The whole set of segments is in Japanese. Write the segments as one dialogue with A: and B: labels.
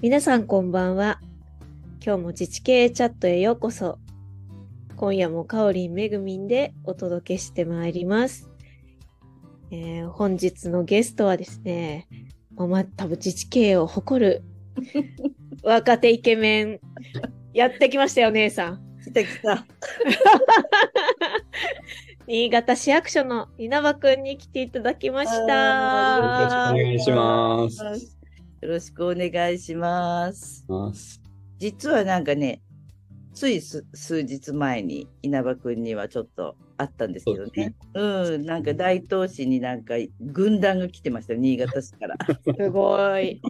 A: 皆さんこんばんは。今日も自治系チャットへようこそ。今夜もかおりんめぐみんでお届けしてまいります。えー本日のゲストはですね、まあまあ、多分自治系を誇る 若手イケメン、やってきましたよ、姉さん。
B: 来た来た。
A: 新潟市役所の稲葉くんに来ていただきまし
B: あ
A: た。
B: ー
C: よろしくお願いします。
B: よろしくお願いします。
C: ます
B: 実はなんかね、ついす数日前に稲葉くんにはちょっとあったんですけどね。うん、なんか大東市になんか軍団が来てましたよ、新潟市から。
A: すごい。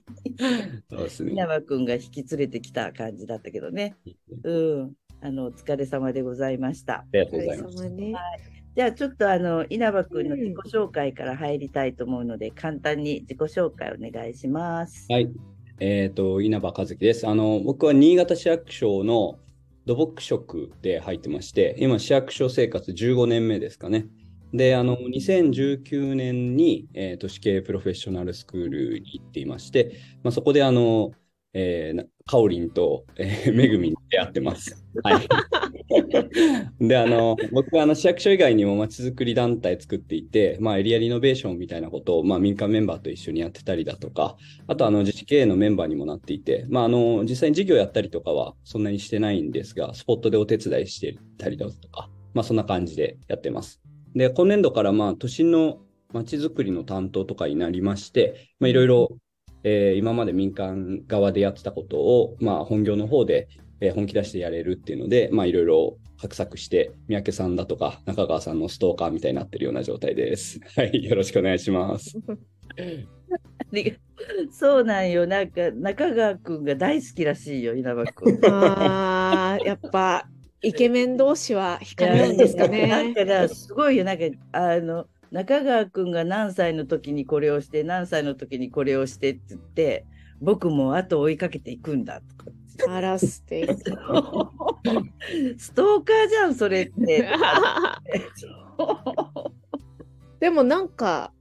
B: 稲葉くんが引き連れてきた感じだったけどね。うん、あの、お疲れ様でございました。
C: ありがと
A: お疲れ
C: うございます。
A: 様ね。
B: じゃあちょっとあの稲葉くんの自己紹介から入りたいと思うので、簡単に自己紹介お願いします。
C: はい。えっ、と、稲葉和樹です。あの、僕は新潟市役所の土木職で入ってまして、今、市役所生活15年目ですかね。で、あの、2019年に、えー、都市系プロフェッショナルスクールに行っていまして、まあ、そこで、あの、えー、なかおりんと、えー、めぐみに出会ってます。はい。で、あの、僕はあの市役所以外にもまちづくり団体作っていて、まあ、エリアリノベーションみたいなことを、まあ、民間メンバーと一緒にやってたりだとか、あとあの自治経営のメンバーにもなっていて、まあ、あの実際に事業やったりとかはそんなにしてないんですが、スポットでお手伝いしてたりだとか、まあ、そんな感じでやってます。で、今年度からまあ都心のまちづくりの担当とかになりまして、いろいろ、今まで民間側でやってたことを、まあ、本業の方で、えー本気出してやれるっていうので、まあ、いろいろ画策して、三宅さんだとか中川さんのストーカーみたいになってるような状態です。はい、よろしくお願いします。
B: そうなんよ。なんか中川くんが大好きらしいよ、稲葉くん。
A: ああ、やっぱイケメン同士は惹かれるんですか
B: なん
A: ね。
B: かだすごいよ。なんかあの中川くんが何歳の時にこれをして、何歳の時にこれをしてって言って、僕も後を追いかけていくんだとか。
A: あら素敵。
B: ストーカーじゃん、それって。
A: でもなんか、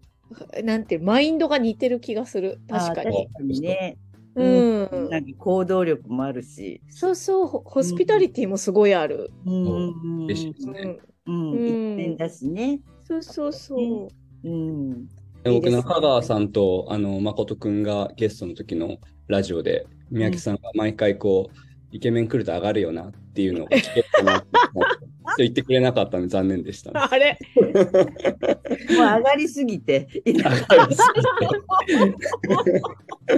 A: なんてマインドが似てる気がする。確か
B: あ
A: に。
B: 確かにね。
A: うん。
B: なんか行動力もあるし。
A: そうそう、ホホスピタリティもすごいある。
B: うん
C: 嬉しいですね。
A: うん。
B: うん、
A: うん
B: 一点だしね。
A: そうそうそう。
B: うん。
C: で僕、中川さんとあの誠くんがゲストの時のラジオで、三宅さんが毎回こう、イケメン来ると上がるよなっていうのを聞けたなって思ってそう言ってくれなかったので残念でした、ね。
A: あれ？
B: もう上がりすぎて、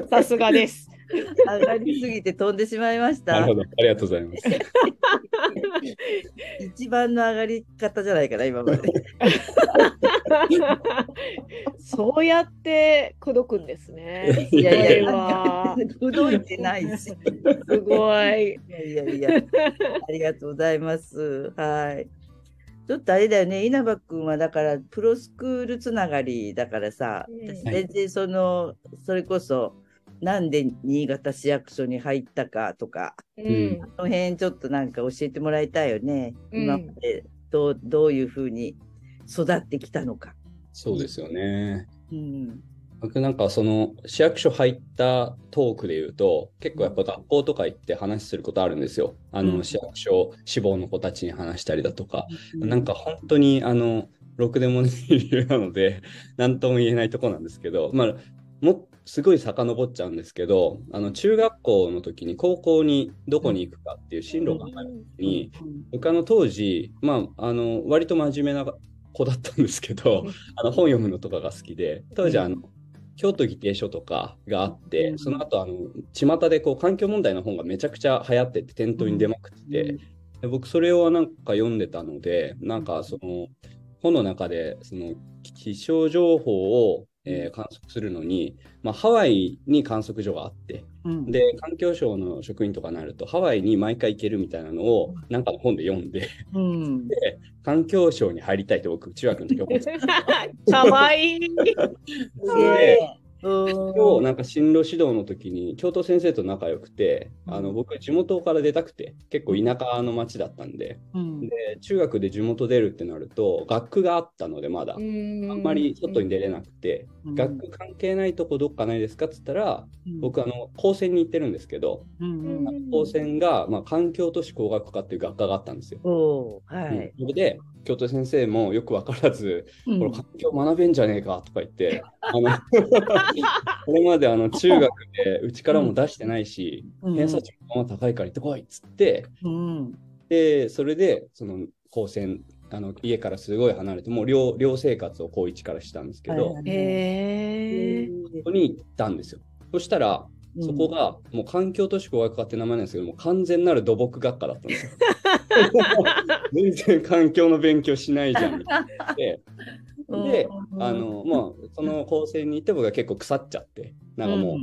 A: さすがです。
B: 上がりすぎて飛んでしまいました
C: なるほ。ど、ありがとうございます。
B: 一番の上がり方じゃないかな、今まで。
A: そうやって口説くんですね。
B: いやいや口説いてないし。
A: すごい。
B: いやいやいや、ありがとうございます。はい。ちょっとあれだよね、稲葉君はだからプロスクールつながりだからさ、
A: うん
B: 私全然その、それこそ、なんで新潟市役所に入ったかとか、
A: うん。
B: その辺ちょっとなんか教えてもらいたいよね。
A: うん
B: 今までどうどういうふうに育ってきたのか。
C: そうですよね。
B: うん。
C: 僕なんかその市役所入ったトークで言うと結構やっぱ学校とか行って話することあるんですよ。あ
B: うん
C: の市役所志望の子たちに話したりだとか。なんか本当にあのろくでもない理由なので何とも言えないとこなんですけど、まあ、もすごい遡っちゃうんですけどあの中学校の時に高校にどこに行くかっていう進路がある時に僕あの当時、まあ、あの割と真面目な子だったんですけどあの本読むのとかが好きで当時あの京都議定書とかがあって、
B: うん。
C: その後あの巷でこう環境問題の本がめちゃくちゃ流行ってて店頭に出まくってて、で僕それをなんか読んでたのでなんかその本の中でその気象情報を、えー観測するのに、まあ、ハワイに観測所があって
B: うん、
C: で環境省の職員とかになるとハワイに毎回行けるみたいなのをなんかの本で読んで
B: うん、
C: 環境省に入りたいと僕中学の時思ってた
A: かわいい。
C: 今日なんか進路指導の時に教頭先生と仲良くて、あの僕地元から出たくて結構田舎の町だったんで。
B: うん。
C: で中学で地元出るってなると学区があったのでまだ、あんまり外に出れなくて、
B: うん。
C: 学区関係ないとこどっかないですかっつったら、
B: うん。
C: 僕あの高専に行ってるんですけど、
B: うんうん。
C: 高専が、まあ、環境都市工学科っていう学科があったんですよ。
B: は
C: うん。
B: い。
C: それで教頭先生もよく分からず、
B: うん。
C: これ環境学べんじゃねえかとか言って、あの これまであの中学でうちからも出してないし、
B: うん。
C: 偏差値も高いから行ってこいっつって、
B: うん。
C: で、それでその高専、あの家からすごい離れて、もう寮寮生活を高一からしたんですけど。そこに行ったんですよ。そしたら、
B: うん
C: そこがもう環境都市工学科って名前なんですけども、完全なる土木学科だったんですよ。全然環境の勉強しないじゃんみたいなで。で、あの、まあ、その高専に行って僕が結構腐っちゃって、なんかもう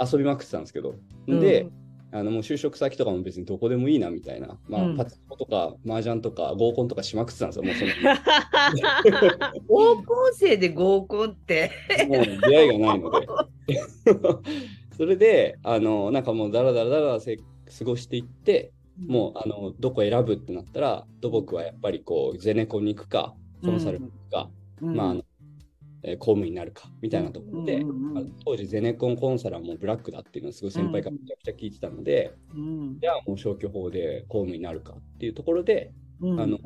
C: 遊びまくってたんですけど、
B: うん
C: で、あのもう就職先とかも別にどこでもいいなみたいな、まあ、
B: うん
C: パチンコとか麻雀とか合コンとかしまくってたんですよ、もうその
B: 高校生で合コンって。
C: もう出会いがないので。それで、あの、なんかもうだらだらだらせ過ごしていって、もう、あの、どこ選ぶってなったら、土木はやっぱりこう、ゼネコンに行くか、コンサルに行くか、
B: うん、
C: まあ、あの、えー公務員になるか、みたいなところで、当時ゼネコンコンサルはもうブラックだっていうのをすごい先輩からめちゃくちゃ聞いてたので、
B: うん。
C: じゃあもう消去法で公務員になるかっていうところで、
B: うん。
C: あの、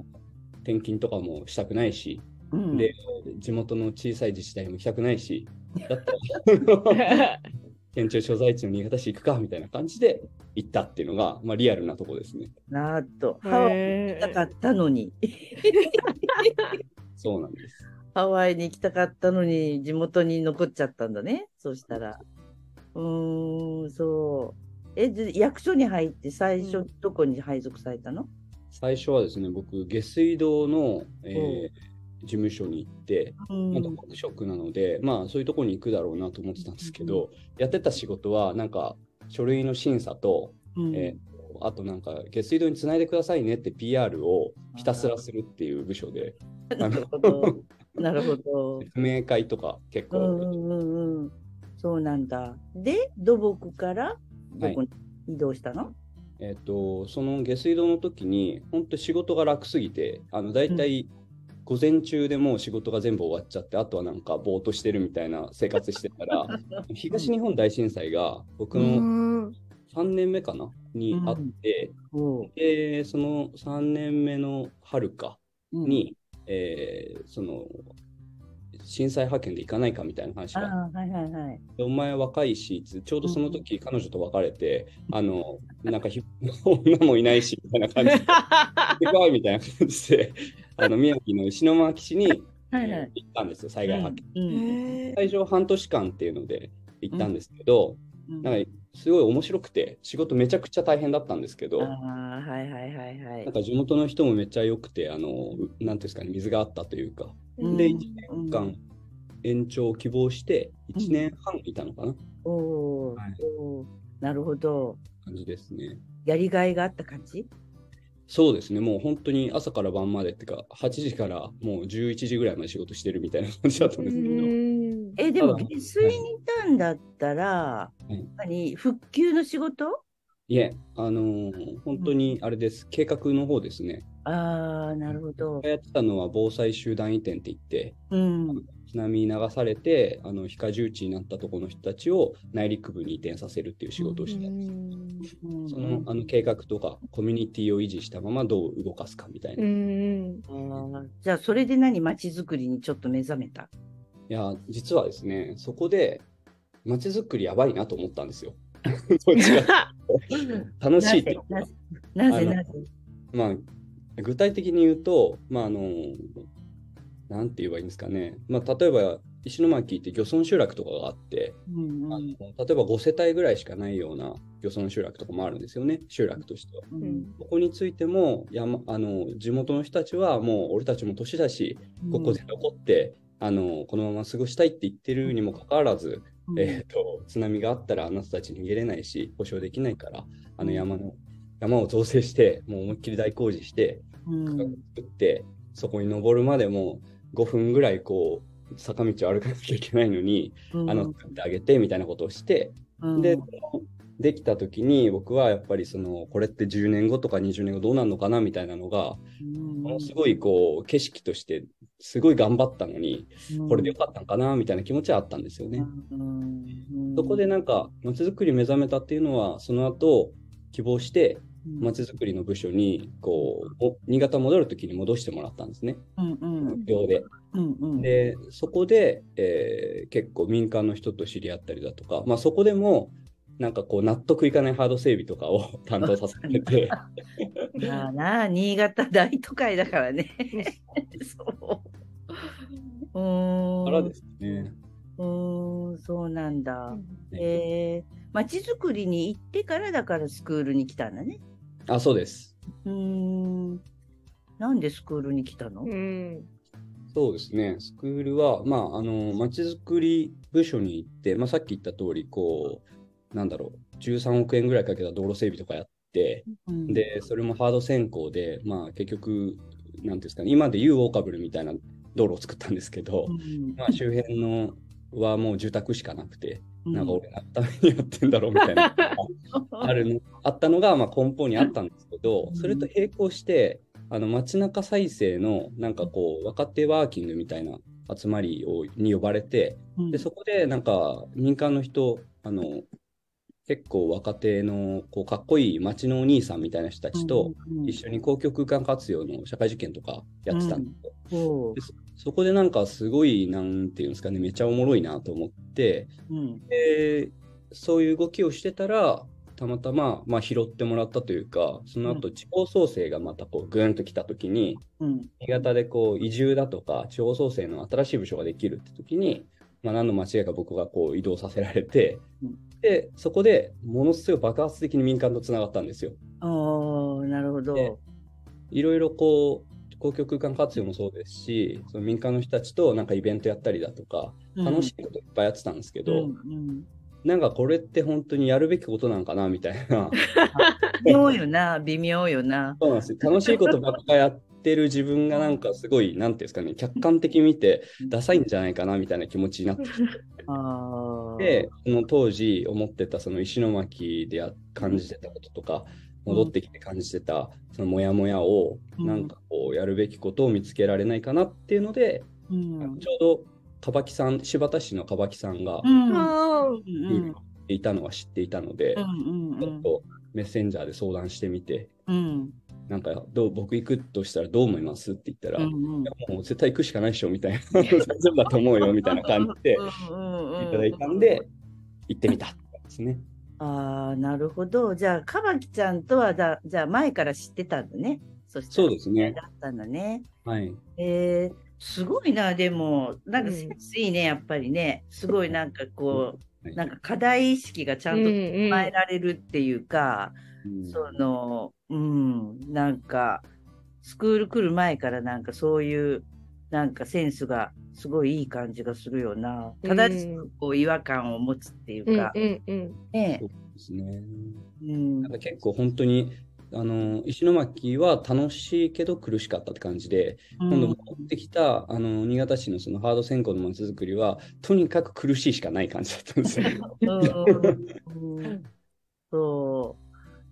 C: 転勤とかもしたくないし、
B: うん。
C: で、地元の小さい自治体も行きたくないし、だったら、県庁所在地の新潟市行くかみたいな感じで行ったっていうのが、まあ、リアルなとこですね。
B: なーっと、ハワイに行きたかったのに、
C: そうなんです。
B: ハワイに行きたかったのに、地元に残っちゃったんだね。そしたら。うーん、そう。え、で役所に入って最初、
A: うん
B: どこに配属されたの？
C: 最初はですね、僕、下水道の、えー事務所に行って、
B: うん
C: まあ、土木職なので、まあ、そういうところに行くだろうなと思ってたんですけど、やってた仕事は、なんか、書類の審査と、
B: うん
C: えーあとなんか、下水道につないでくださいねって PR をひたすらするっていう部署で、
B: なるほど。なるほど。
C: 説明会とか結構、
B: うんうんうんうん。そうなんだ。で、土木からどこに移動したの、
C: えっ、と、その下水道の時に、本当仕事が楽すぎて、あの、大体、午前中でもう仕事が全部終わっちゃって、あとはなんかぼーっとしてるみたいな生活してたら、東日本大震災が僕
A: う
C: の
A: ん。
C: 3年目かなにあって、
B: おう
C: で、その3年目の春か
B: うん。
C: に、えーその、震災派遣で行かないかみたいな話
B: あ
C: が。
B: あ、はいはいはい。
C: でお前若いし、つちょうどその時彼女と別れて、あの、なんかひ女もいないし、みたいな感じで、行ってこいみたいな感じで、あの、宮城の石巻市に、
B: はい
C: え
B: はい。
C: ー行ったんですよ、災害派遣。
B: うん
A: へー。
C: 最初半年間っていうので行ったんですけど、
B: うん
C: なんかすごい面白くて、仕事めちゃくちゃ大変だったんですけど、
B: はいはいはいはい。
C: なん。か地元の人もめっちゃ良くて、あの、うなんていうんですかね、水があったというか、
B: うん
C: で、1年間延長を希望して、1年半いたのかな、
B: おお、
C: はい。
B: おーなるほど。
C: 感じですね。
B: やりがいがあった感じ？
C: そうですね、もう本当に朝から晩までっていうか、8時からもう11時ぐらいまで仕事してるみたいな感じだったんですけど、
A: うん
B: え、でも下水にいたんだったら、
C: い。
B: 何？復旧の仕事？
C: いえ、あのー本当にあれです、計画の方ですね。
B: ああ、なるほど。
C: やってたのは防災集団移転って言って、
B: うん。
C: 津波に流されて、あの非荷重地になったところの人たちを内陸部に移転させるっていう仕事をしてたんです。
B: うん。
C: そのあの計画とかコミュニティを維持したままどう動かすかみたいな。
A: う
C: い
A: ん
B: じゃあ、それで何？街づくりにちょっと目覚めた？
C: や、実はですね、そこで街づくりやばいなと思ったんですよ。楽しいっていうか。
B: なぜなぜ
C: まあ、具体的に言うと、まあ、あの、なんて言えばいいんですかね。まあ、例えば、石巻って漁村集落とかがあって、
B: うんうん。
C: あの例えば5世帯ぐらいしかないような漁村集落とかもあるんですよね、集落としては。
B: うん。
C: ここについても山あの地元の人たちはもう俺たちも年だし、ここで残って、あのこのまま過ごしたいって言ってるにもかかわらず、
B: うん。
C: えー、と津波があったらあなたたち逃げれないし保証できないからあの山の山を造成してもう思いっきり大工事して作ってそこに登るまでも5分ぐらいこう坂道を歩かなきゃいけないのに、
B: うん。
C: あの作ってあげてみたいなことをして、
B: うん。
C: で、できた時に僕はやっぱりそのこれって10年後とか20年後どうなるのかなみたいなのが
B: うん。
C: ものすごいこう景色としてすごい頑張ったのにこれでよかったのかなみたいな気持ちはあったんですよね。
B: うん。
C: そこでなんか街づくり目覚めたっていうのはその後希望して街づくりの部署にこうお新潟戻る時に戻してもらったんですね。
B: うんうん。
C: 無料で。
B: うんうん。
C: でそこで、えー結構民間の人と知り合ったりだとか、まあ、そこでもなんかこう納得いかないハード整備とかを 担当させてて
B: まあなあ、新潟大都会だからね。そう。うーん。
C: からですね。
B: うーん、そうなんだ。
C: ね
B: えー、街づくりに行ってからだからスクールに来たんだね。
C: あそうです。
B: うーん。なんでスクールに来たの？
A: うん。
C: そうですね。スクールは、まあ、あの、まちづくり部署に行って、まあ、さっき言った通り、こう、なんだろう、13億円ぐらいかけた道路整備とかやって、
B: うん、
C: で、それもハード先行で、まあ、結局、なんていうんですかね、今でいうオーカブルみたいな道路を作ったんですけど、
B: うん、
C: まあ、周辺のはもう住宅しかなくて、
B: うん。
C: なんか俺何のためにやってんだろうみたいな、あるのあったのが、まあ、根本にあったんですけど、それと並行して、あの街中再生のなんかこう若手ワーキングみたいな集まりをに呼ばれて、
B: うん。
C: でそこでなんか民間の人、あの結構若手のこうかっこいい街のお兄さんみたいな人たちと一緒に公共空間活用の社会実験とかやってたんですよ。
B: そ
C: でそそこでなんかすごい、なんていうんですかね、めちゃおもろいなと思って、
B: う。うん。
C: でそういう動きをしてたら、たまたま、まあ、拾ってもらったというか、その後地方創生がまたこうぐーんと来たときに、
B: うん。
C: 新潟でこう移住だとか、地方創生の新しい部署ができるって時に、まあ、何の間違いか僕がこう移動させられて、
B: うん
C: で、そこでものすごい爆発的に民間とつながったんですよ。
B: ああ、なるほど。
C: でいろいろこう、公共空間活用もそうですし、その民間の人たちとなんかイベントやったりだとか、楽しいこといっぱいやってたんですけど、
B: うんうん
C: なんかこれって本当にやるべきことなんかなみたいな。
B: 微妙よな、微妙よな。
C: そうなんですよ。楽しいことばっかやってる自分がなんかすごい、なんていうんですかね、客観的に見て、ダサいんじゃないかなみたいな気持ちになってき。て、その当時思ってたその石巻でや感じてたこととか、戻ってきて感じてたそのモヤモヤを、
B: うん
C: なんかこうやるべきことを見つけられないかなっていうので、
B: うん。
C: ちょうどかばきさん、新発田市のかばきさんが
B: うん。
C: いたのは知っていたので、
B: うん。
C: ちょっとメッセンジャーで相談してみて、
B: うん。
C: なんかどう僕行くとしたらどう思います？って言ったら、
B: うん。
C: いやもう絶対行くしかないでしょみたいな、大丈夫だと思うよみたいな感じでいただいたんで、行ってみたですね。
B: ああ、なるほど。じゃあ、かばきちゃんとはだ、じゃあ前から知ってたんだね。そ
C: そうですね。
B: だったんだね。
C: はい。
B: えー、すごいな、でも、なんかセンスいいね、やっぱりね。すごいなんかこ
C: はい
B: う、なんか課題意識がちゃんと
A: うん
B: 捉えられるっていうか、
C: うん
B: その、うん、なんか、スクール来る前からなんかそういう、なんかセンスがすごいいい感じがするよな。正しくこう違和感を持つっていう
A: うん
B: か、
A: うんうん
B: ね
C: そうですね。
B: うん
C: なんか結構本当に、あの石巻は楽しいけど苦しかったって感じで、今度戻ってきたあの新潟市のそのハード専攻のまちづくりは、とにかく苦しいしかない感じだったんですよ。
B: うんうんそう。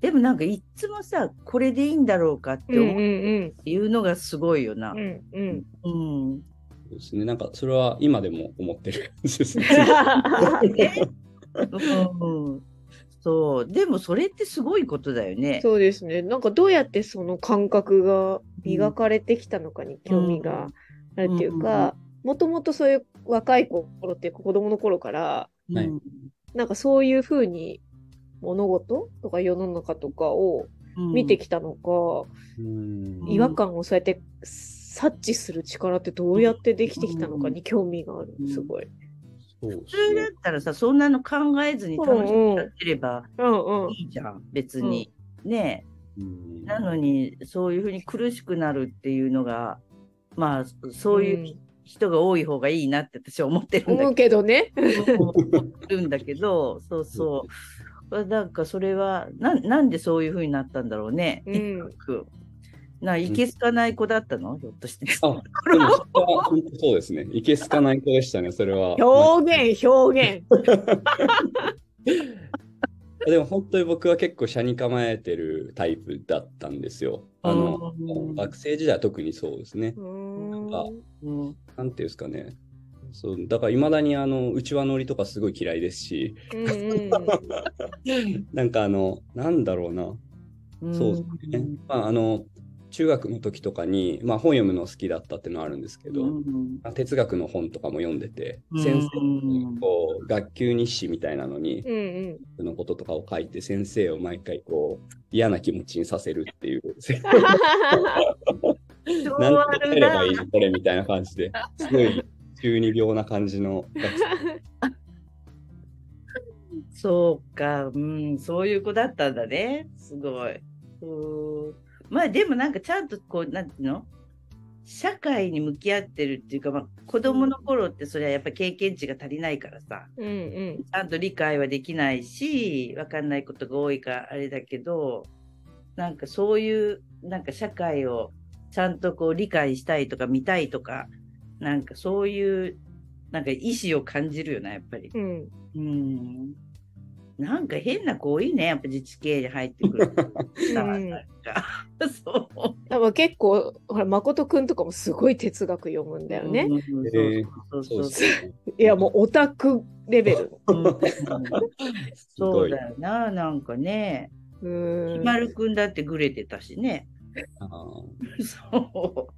B: でもなんかいっつもさ、これでいいんだろうかって思う
A: ん
B: っていうのがすごいよな
A: う。んうん
B: うん。
C: そうですね。なんかそれは今でも思ってる感じですね。
B: うんそう。でもそれってすごいことだよね。
A: そうですね。なんかどうやってその感覚が磨かれてきたのかに興味があるっていうか、もともとそういう若い頃っていうか子供の頃から、
C: はい
B: うん
A: なんかそういうふうに物事とか世の中とかを見てきたのか、
C: うん
B: うん
A: 違和感をそうやって察知する力ってどうやってできてきたのかに興味がある。すごい。
C: そうで
B: 普通だっ。たらさ、そんなの考えずに楽しくやってれば。いいじゃん、別に。ね
C: うん
B: なのに、そういうふうに苦しくなるっていうのが、まあ、そういう人が多い方がいいなって私は思ってるんだ
A: 思うけどね。
B: 思ってるんだけど、そうそう。なんかそれは、ななんでそういうふうになったんだろうね。
A: うん
B: くな、いけすかない子だったの？ひょっとして。
C: あ、でもそれは本当そうですね。いけすかない子でしたね、それは。
A: 表現、表現。
C: でも本当に僕は結構車に構えてるタイプだったんですよ。あの
B: うん
C: 学生時代は特にそうですね。
A: うーん
C: あ
B: うん
C: なんていうんですかね。そうだからいまだにあの内輪乗りとかすごい嫌いですし、
A: うんうん。
C: なんかあの、なんだろうな。そうですね。まああの、中学の時とかに、まあ、本読むの好きだったっていうのはあるんですけど、
B: うん。
C: まあ哲学の本とかも読んでて、
B: うん。
C: 先生にこう学級日誌みたいなのに、
A: うんうん。
C: のこととかを書いて先生を毎回こう嫌な気持ちにさせるっていう。
B: 昭
C: なんてやればいいのこれみたいな感じですごい中二病な感じの。
B: そうか、うん、そういう子だったんだね。すごい。うん。まあでもなんかちゃんとこう、なんていうの？社会に向き合ってるっていうか、まあ、子供の頃ってそれはやっぱ経験値が足りないからさ、
A: うんうん。
B: ちゃんと理解はできないし、わかんないことが多いからあれだけど、なんかそういう、なんか社会をちゃんとこう理解したいとか見たいとか、なんかそういう、なんか意志を感じるよな、やっぱり。
A: うん
B: うん。なんか変な子多いね、やっぱ自治系に入ってくる。そう。
A: 多分結構ほら誠くんとかもすごい哲学読むんだよね。
B: そう
C: そ
B: そううそう
A: いやもうオタクレベル。
B: そうだよな、なんかね。
A: うーん
B: ひまるくんだってグレてたしね。
C: あー
B: そ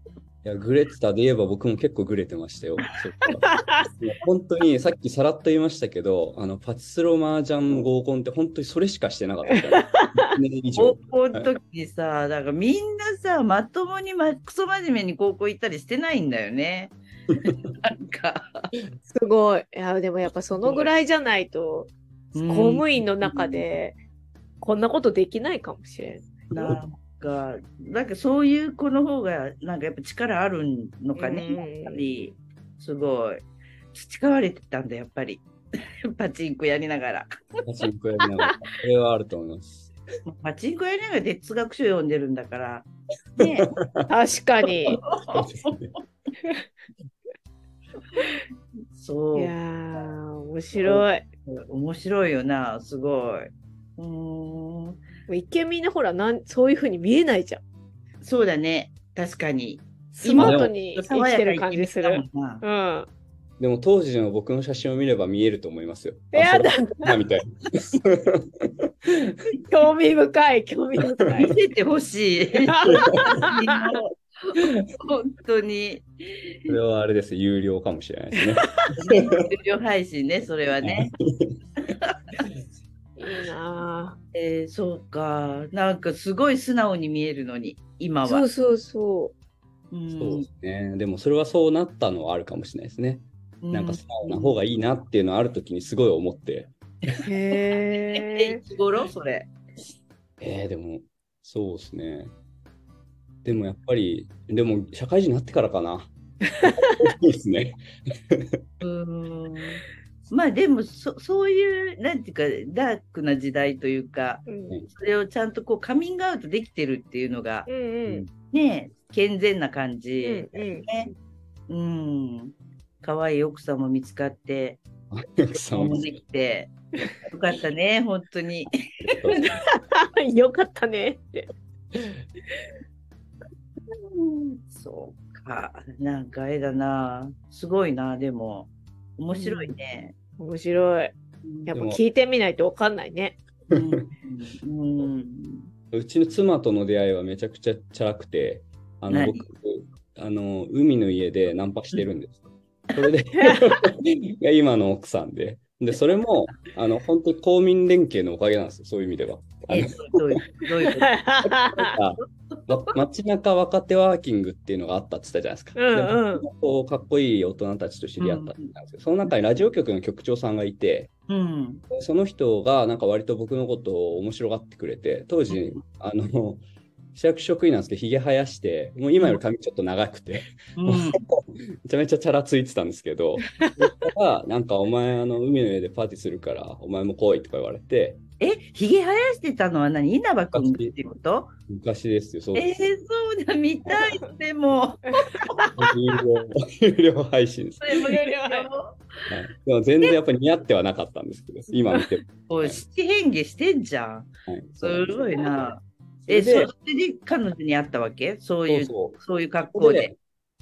C: いやグレてたで言えば僕も結構グレてましたよ。本当にさっきさらっと言いましたけど、あのパチスロ麻雀合コンって本当にそれしかしてなかったから。1年以
B: う。
C: 上
B: 高校の時にさ、だからみんなさ、まともに、ま、クソ真面目に高校行ったりしてないんだよね。なんか。
A: すごい。いやでもやっぱそのぐらいじゃないと公務員の中でこんなことできないかもしれん。
B: なんか、なんかそういう子の方が、なんかやっぱ力あるのかね、
A: うん
B: やっぱり、すごい。培われてたんだ、やっぱり。パチンコやりながら。
C: パチンコやりながら。これはあると思います。
B: パチンコやりながら哲学書読んでるんだから。ね
A: 確かに。い
C: そうですね
B: そう。
A: やー面白い。
B: 面白いよな、すごい。うーん。
A: 一見みんなほらなんそういうふうに見えないじゃん。
B: そうだね、確かに。
A: スマートに生きてる感じする。うん。
C: でも当時の僕の写真を見れば見えると思いますよ。
A: やだ
C: なみたい
A: 興味深い、興味深い
B: 見。せてほしい。本当に。
C: それはあれです。有料かもしれないですね。
B: 有料配信ね、それはね。
A: いいな
B: えー、そうか。なんかすごい素直に見えるのに、今は。
A: ぁそうそうそ
B: うん
C: そうですね。でもそれはそうなったのはあるかもしれないですね。なんか素直な方がいいなっていうのはある時にすごい思って。
A: う。へ
B: え、
A: え
B: い。つ頃？それ。
C: えー、でも、そうですね。でもやっぱり、でも社会人になってからかな。い い ですね。
B: うん。まあでもそ、そういう、なんていうか、ダークな時代というか、
A: うん
B: それをちゃんとこうカミングアウトできてるっていうのが、
A: うんうん
B: ね、健全な感
A: う
B: じ
A: ん。うん。
B: ね。うん。可愛い奥さんも見つかって、
C: 奥さんも
B: できて、よかったね、本当に。
A: よかったねって。
B: そうか。なんかあれだな。すごいな、でも。面白いね。
A: 面白い。やっぱ聞いてみないとわかんないね。
B: う
C: ちの妻との出会いはめちゃくちゃチャラくて、あの
B: 何
C: 僕あの、海の家でナンパしてるんです。それで が今の奥さんで。で、それも、あの、本当に公民連携のおかげなんですよ、そういう意味では。あ
B: どういう、どういうこと？
C: 街中若手ワーキングっていうのがあったって言ったじゃないですか。
A: うんうん
C: でこうかっこいい大人たちと知り合ったんですけど、その中にラジオ局の局長さんがいて、
B: うん。
C: その人がなんか割と僕のことを面白がってくれて、当時、あの、市役所職員なんですけど、ひげ生やして、もう今より髪ちょっと長くて、
B: うん。
C: めちゃめちゃチャラついてたんですけど、そしたらなんかお前、あの、海の上でパーティーするから、お前も来いとか言われて、
B: え、ひげ生やしてたのは何？稲葉くんってこと？
C: 昔ですよ、そう
B: えー、そうだ、見たい、でも。
C: 有料配信です。
A: 有料配
C: はい、でも全然やっぱり似合ってはなかったんですけど、今見ても。
B: おい、七変化してんじゃん。
C: はい、
B: すごいな。え、そ
C: で
B: れで彼女に会ったわけ？そういう、
C: そう
B: いう格好で。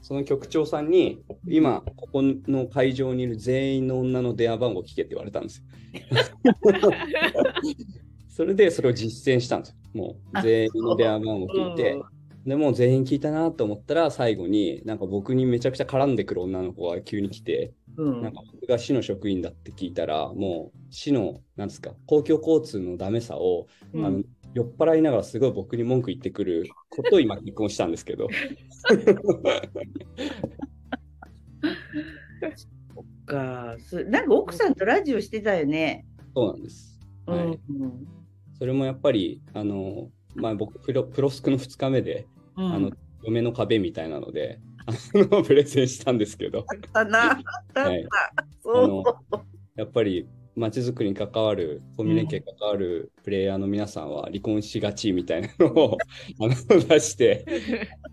C: その局長さんに、今、ここの会場にいる全員の女の電話番号聞けって言われたんですよ。それでそれを実践したんですよ。もう全員の電話番号聞いて、でもう全員聞いたなと思ったら、最後になんか僕にめちゃくちゃ絡んでくる女の子が急に来て、
B: うん
C: なんか僕が市の職員だって聞いたら、もう市の、なんですか、公共交通のダメさを、
B: うん
C: あの酔っ払いながらすごい僕に文句言ってくることを今結婚したんですけど。
B: かすなんか奥さんとラジオしてたよね。
C: そうなんです。はい
B: うん
C: それもやっぱり、あの、まあ、僕プロ、プロスクの2日目で、
B: うん、
C: あの、嫁の壁みたいなので、あの、プレゼンしたんですけど、
B: あったな、あった。
C: はい
B: そう
C: あのやっぱり、街づくりに関わる、コミュニケに関わるプレイヤーの皆さんは離婚しがちみたいなのをあの出して、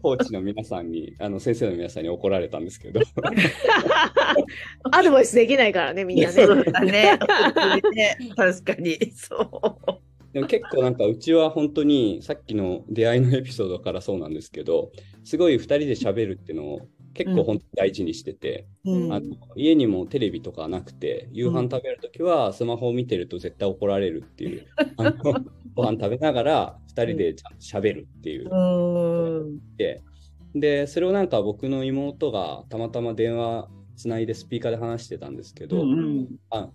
C: コーチの皆さんに、あの先生の皆さんに怒られたんですけど、
A: アドバイスできないからね、みんなね。
B: ね。ね確かに。そう。
C: でも結構なんかうちは本当にさっきの出会いのエピソードからそうなんですけど、すごい2人で喋るっていうのを結構本当に大事にしてて、
B: うん。
C: あの家にもテレビとかなくて、夕飯食べるときはスマホを見てると絶対怒られるっていう、あのご飯食べながら2人でちゃんと喋るっていう。で、それをなんか僕の妹がたまたま電話つないでスピーカーで話してたんですけど、
B: うん。
C: あ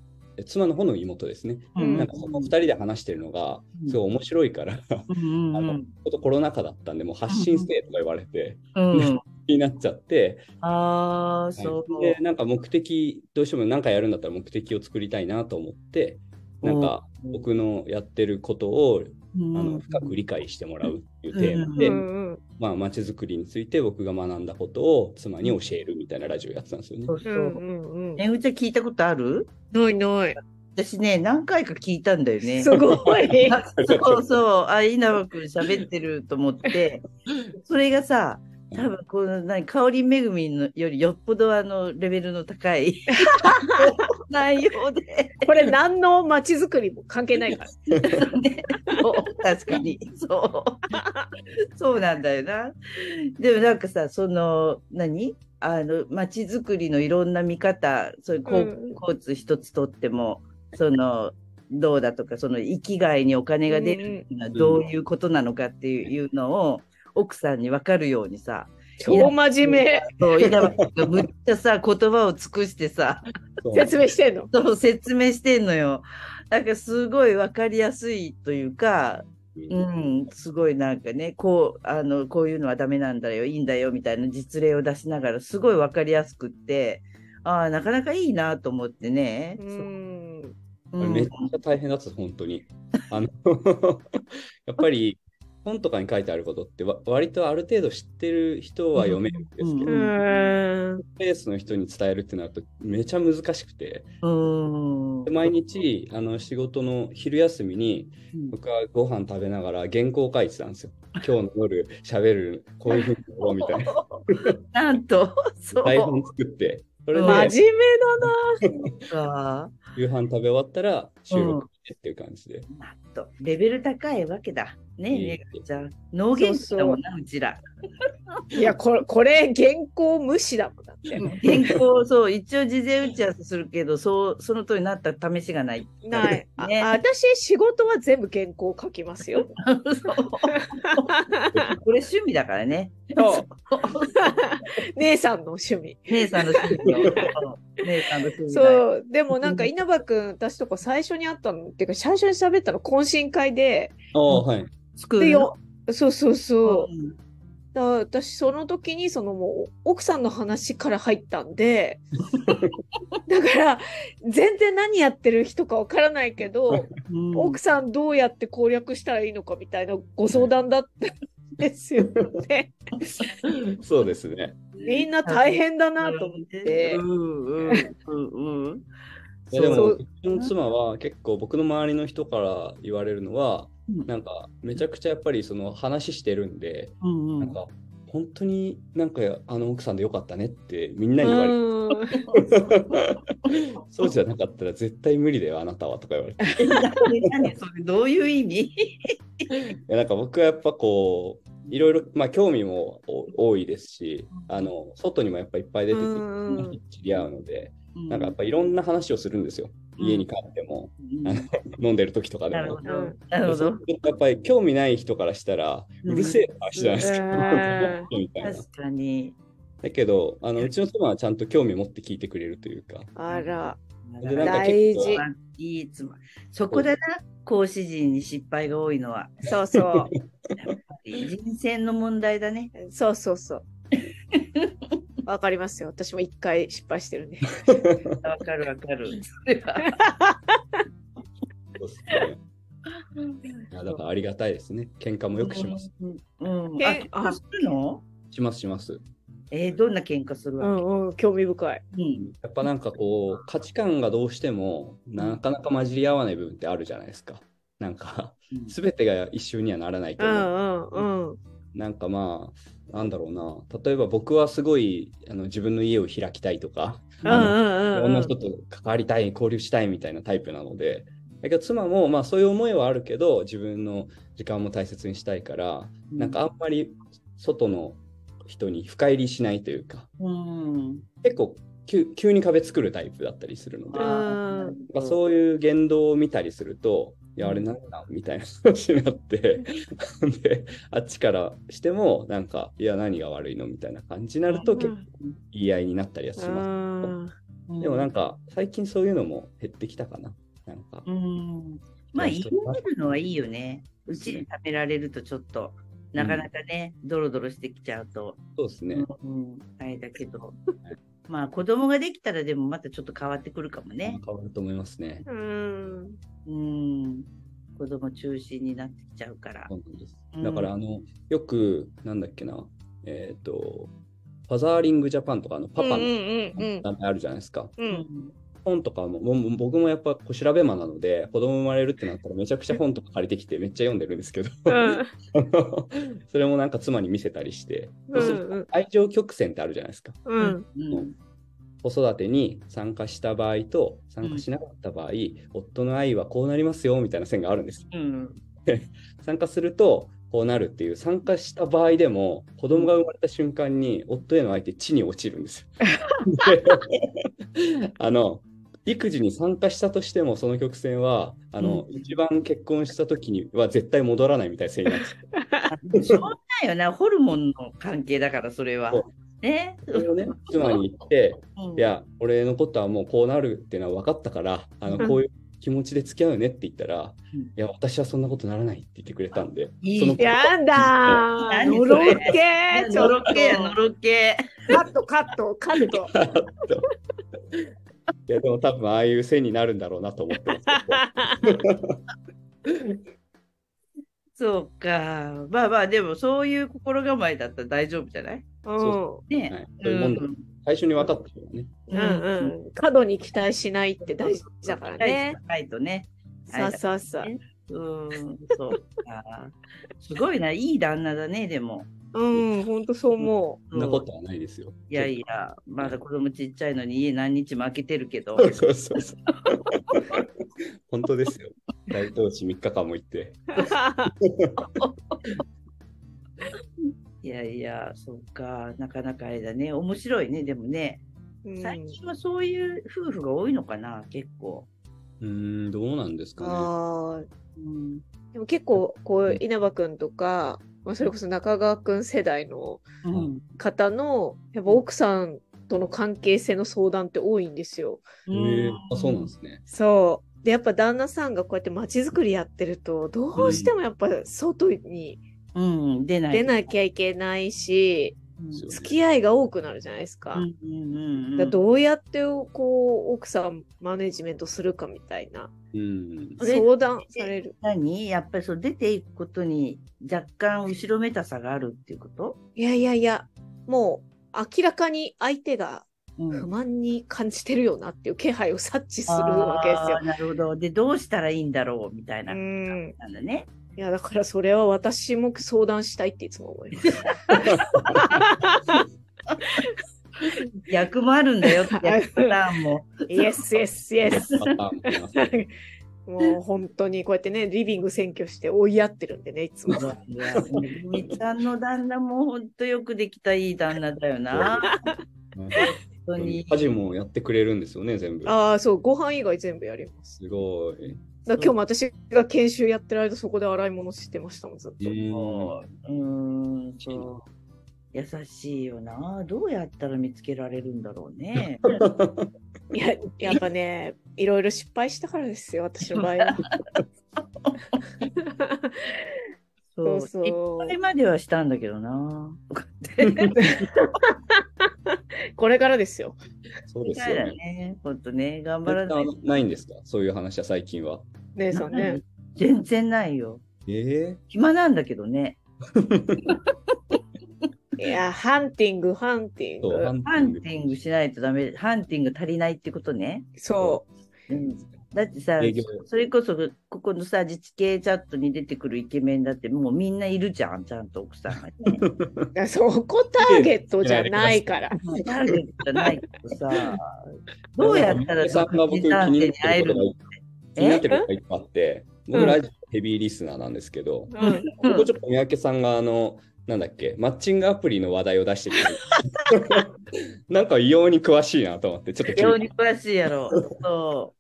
C: 妻の方の妹ですね。
B: うん
C: なんかその2人で話してるのがすごい面白いから、
B: うん
C: あのちょっとコロナ禍だったんで、もう発信せえとか言われて、
B: うん。
C: 気になっちゃって、
B: ああ、
C: はい
B: そう。
C: で、なんか目的、どうしても何かやるんだったら目的を作りたいなと思って、なんか
B: うん
C: 僕のやってることを、
B: うん
C: あの深く理解してもらうっていうテーマで、
A: うんうん
C: まあ、街づくりについて僕が学んだことを妻に教えるみたいなラジオやってたんですよね。
B: そうそうう。
A: んうんうん。
B: えうちゃん聞いたことある？
A: ないない。
B: 私ね、何回か聞いたんだよね。
A: すごい。
B: あ そうそう、あ、稲葉君喋ってると思って、それがさ、多分この何、香りめぐみのよりよっぽどあのレベルの高い。内容で、
A: これ何の街づくりも関係ないから。
B: ね、そう確かに、そう。そうなんだよな。でもなんかさ、その、何？あの、街づくりのいろんな見方、そういう交
A: うん。
B: 交通一つとっても、その、どうだとか、その生きがいにお金が出るっていうのはどういうことなのかっていうのを、奥さんに分かるようにさ、
A: 超真面目。
B: そう、稲葉君がむっちゃさ、言葉を尽くしてさ、
A: 説明してんの？
B: そう説明してんのよ。なんかすごい分かりやすいというか、うん、すごいなんかね、こう、あの、こういうのはダメなんだよ、いいんだよ、みたいな実例を出しながら、すごい分かりやすくって、ああ、なかなかいいなと思ってね。
A: うん。
C: めっちゃ大変だった、本当に。あの やっぱり本とかに書いてあることってわ割とある程度知ってる人は読めるんですけど、
B: うん。
C: ースの人に伝えるってなるとめちゃ難しくて、毎日あの仕事の昼休みに僕はご飯食べながら原稿を書いてたんですよ。今日の夜喋る、こういうふうにやろうみたいな。
B: なんと、そう
C: 台本作って、それで
A: 真面目だな。
B: か。
C: 夕飯食べ終わったら収録してっていう感じで。
B: なんと、レベル高いわけだ。ねえ、じゃあ、脳元気だもんな、うちら。
A: いや、これ、これ、原稿無視だもんだって。
B: 原稿、そう、一応事前打ち合わせするけど、そう、その通りになった試しがない。
A: ない。あ
B: ね
A: あ私、仕事は全部原稿書きますよ。
B: これ趣味だからね。
A: そう姉さんの趣味。
B: 姉さんの趣味よ。そ う姉さんの趣味。
A: そう。でもなんか稲葉くん、私とか最初に会ったのっていうか、最初に喋ったの懇親会で、
C: ああ、はい。
B: 作る
A: でよ、そうそうそう。
B: うん
A: だ私、その時に、そのもう、奥さんの話から入ったんで、だから、全然何やってる人かわからないけど、
B: うん
A: 奥さんどうやって攻略したらいいのかみたいなご相談だったんですよね。
C: そうですね。
A: みんな大変だなと思って。
B: うんうんうんうん。
A: そう
C: のの妻は結構僕の周りの人から言われるのは、
B: うん
C: なんかめちゃくちゃやっぱりその話してるんで、
B: うんうん
C: なんか本当になんかあの奥さんでよかったねってみんなに言われる。
A: うん
C: そうじゃなかったら絶対無理だよあなたはとか言われて。
B: え何何それどういう意味？
C: いやなんか僕はやっぱこういろいろ、まあ、興味もお多いですし、あの外にもやっぱいっぱい出てて、
A: うん
C: 知り合うので、
B: うん
C: なんかやっぱいろんな話をするんですよ。家に帰っても、
B: うん
C: あの飲んでる時とかでも。
B: なるほど。
C: やっぱり興味ない人からしたら、
B: う
C: るせえ話じゃないですか。
A: うん
C: みたいな。
B: 確かに。
C: だけどあの、うちの妻はちゃんと興味持って聞いてくれるというか。
A: あら、
C: でなんか
A: 大事
B: いい妻。そこだな、講師陣に失敗が多いのは。
A: そうそう。
B: 人選の問題だね。
A: そうそうそう。わかりますよ。私も一回失敗してるんで。
B: わかるわかる。それは
C: そうですねいやだからありがたいですね。喧嘩もよくします。。
B: うん。うん、
A: け
B: あ、喧嘩するの？
C: しますします。
B: えー、どんな喧嘩する
A: う
B: わけ、
A: んうん、興味深い。
B: うん
C: やっぱなんかこう価値観がどうしてもなかなか混じり合わない部分ってあるじゃないですか。なんか
B: うん
C: 全てが一緒にはならないけ
A: う
C: ど、
A: んうんうん。
C: なんかまあなんだろうな例えば僕はすごいあの自分の家を開きたいとか。いろな人と関わりたい交流したいみたいなタイプなのでだけど妻もまあそういう思いはあるけど自分の時間も大切にしたいから、なんかあんまり外の人に深入りしないというか
B: うん。
C: 結構急急に壁作るタイプだったりするので、
A: うん
C: なんかそういう言動を見たりすると、いや、あれなんだみたいな話になって、で、あっちからしても、なんか、いや、何が悪いの？みたいな感じになると、結構言い合いになったりはし
A: う
C: ま
A: ん。
C: す。でもなんか、最近そういうのも減ってきたかな。なんか、
B: うん。まあ、言い合えるのはいいよね。うちに貯められるとちょっと、なかなかね、ドロドロしてきちゃうと、
C: そうですね。
B: うん、あれだけど、まあ子供ができたらでもまたちょっと変わってくるかもね。
C: 変わると思いますね。
A: うん。
B: うん。子供中心になってきちゃうから
C: そ。うなんです
B: うん
C: だから、あの、よく、なんだっけな、えっ、と、ファザーリングジャパンとか、あの、パパの
A: うんうんうん
C: 団体あるじゃないですか。
A: う。
B: うんん。
C: 本とかももう僕もやっぱ調べ魔なので子供生まれるってなったらめちゃくちゃ本とか借りてきてめっちゃ読んでるんですけど、
A: うん。
C: それもなんか妻に見せたりして、
A: うん
C: そうすると愛情曲線ってあるじゃないですか。
A: うん。
B: うん。
C: 子育てに参加した場合と参加しなかった場合、夫の愛はこうなりますよみたいな線があるんです
B: うん。
C: 参加するとこうなるっていう参加した場合でも子供が生まれた瞬間に夫への愛って地に落ちるんですよ。であの育児に参加したとしてもその曲線はあの、
B: うん。
C: 一番結婚した時には絶対戻らないみたいな線になって
B: しょうがないよな、ホルモンの関係だから、それは。
C: そ。
B: ね。
C: それをね妻に言って
B: うん。
C: いや俺のことはもうこうなるっていうのは分かったからあ
A: うん。
C: のこういう気持ちで付き合うねって言ったら、
B: うん。
C: いや私はそんなことならないって言ってくれたんで
B: いい
C: その
A: やだのろ
B: れ
A: け
B: のろけや、のろけ。
A: カットカット。カット。
C: いやでも多分ああいう線になるんだろうなと思ってますけど
B: そうか。まあまあ、でもそういう心構えだったら大丈夫じゃない？
A: うん。
B: ね。
C: はい、そういうもんだ、最初に分かったね。
A: うんうん。過度に期待しないって大事だからね。
B: ないとね。
A: そうそうそう。
B: うん、そうか。すごいな、いい旦那だね、でも。
A: うん、ほんとそう思
C: そんなことはないですよ。
B: いやいや、まだ子供ちっちゃいのに家何日も開けてるけど。
C: そうそうそうそう。本当ですよ。大東市3日間も行って。
B: いやいや、そうか。なかなかあれだね。面白いね、でもね。
A: う。
B: 最近はそういう夫婦が多いのかな、結構。
C: うーん、どうなんですかね。
A: ああ。
B: うん。
A: でも結構、こう、稲葉くんとか、まあ、それこそ中川くん世代の
B: うん。
A: 方の、やっぱ奥さんとの関係性の相談って多いんですよ。
C: へえあ、そうなんですね。
A: そう。で、やっぱ旦那さんがこうやって街づくりやってると、どうしてもやっぱ外に
B: うん、出ない。
A: 出なきゃいけないし、付き合いが多くなるじゃないですか。
B: うんうんうん
A: だからどうやってこう奥さんマネジメントするかみたいな
C: うん。
A: 相談される。
B: 何？やっぱりそう出ていくことに若干後ろめたさがあるっていうこと？
A: いやいやいや、もう明らかに相手が
B: うん
A: 不満に感じてるよなっていう気配を察知するわけですよ
B: あー。なるほど。で、どうしたらいいんだろうみたいな。
A: うん。
B: なんだね。
A: いや、だからそれは私も相談したいっていつも思います。
B: 役もあるんだよって 役パターンも。
A: イエスイエスイエス。
C: も
A: う本当にこうやってね、リビング占拠して追いやってるんでね、いつも。
B: みちゃんの旦那も本当よくできたいい旦那だよな。本当に。
C: 家事もやってくれるんですよね、全部。
A: ああ、そう、ご飯以外全部やります。
C: すごい。
A: だ今日も私が研修やってる間、そこで洗い物してましたもん、ずっと。
C: うん
B: そうん、そう。優しいよな。どうやったら見つけられるんだろうね。
A: いや、やっぱね、いろいろ失敗したからですよ、私の場合は。
B: そう
A: そうそう
B: 失敗まではしたんだけどな。
A: これからですよ。
C: そうですよね。
B: ね。本当ね、頑張らないと。
C: ないんですか？そういう話は最近は。
A: 姉さんね。
B: 全然ないよ。
C: え
B: 暇なんだけどね。
A: いや、ハンティング、ハンティング。
B: ハン。ティングしないとダメ。ハンティング足りないってことね。
A: そ
B: うん、だってさそれこそここのさ、自治系チャットに出てくるイケメンだってもうみんないるじゃん、ちゃんと奥さんがね。
A: う。そこターゲットじゃないから。
B: ターゲットじゃないけどさ、どうやったら
C: さんが僕気になってることが
B: 会えるの？
C: 気になってることがいっぱいあって、僕
A: うん
C: ラジオヘビーリスナーなんですけど、
A: うん。
B: うん
C: ここちょっと三宅さんがあの、なんだっけ、マッチングアプリの話題を出してきて、なんか異様に詳しいなと思って、ちょっと
B: 非常に詳しいやろ。そう。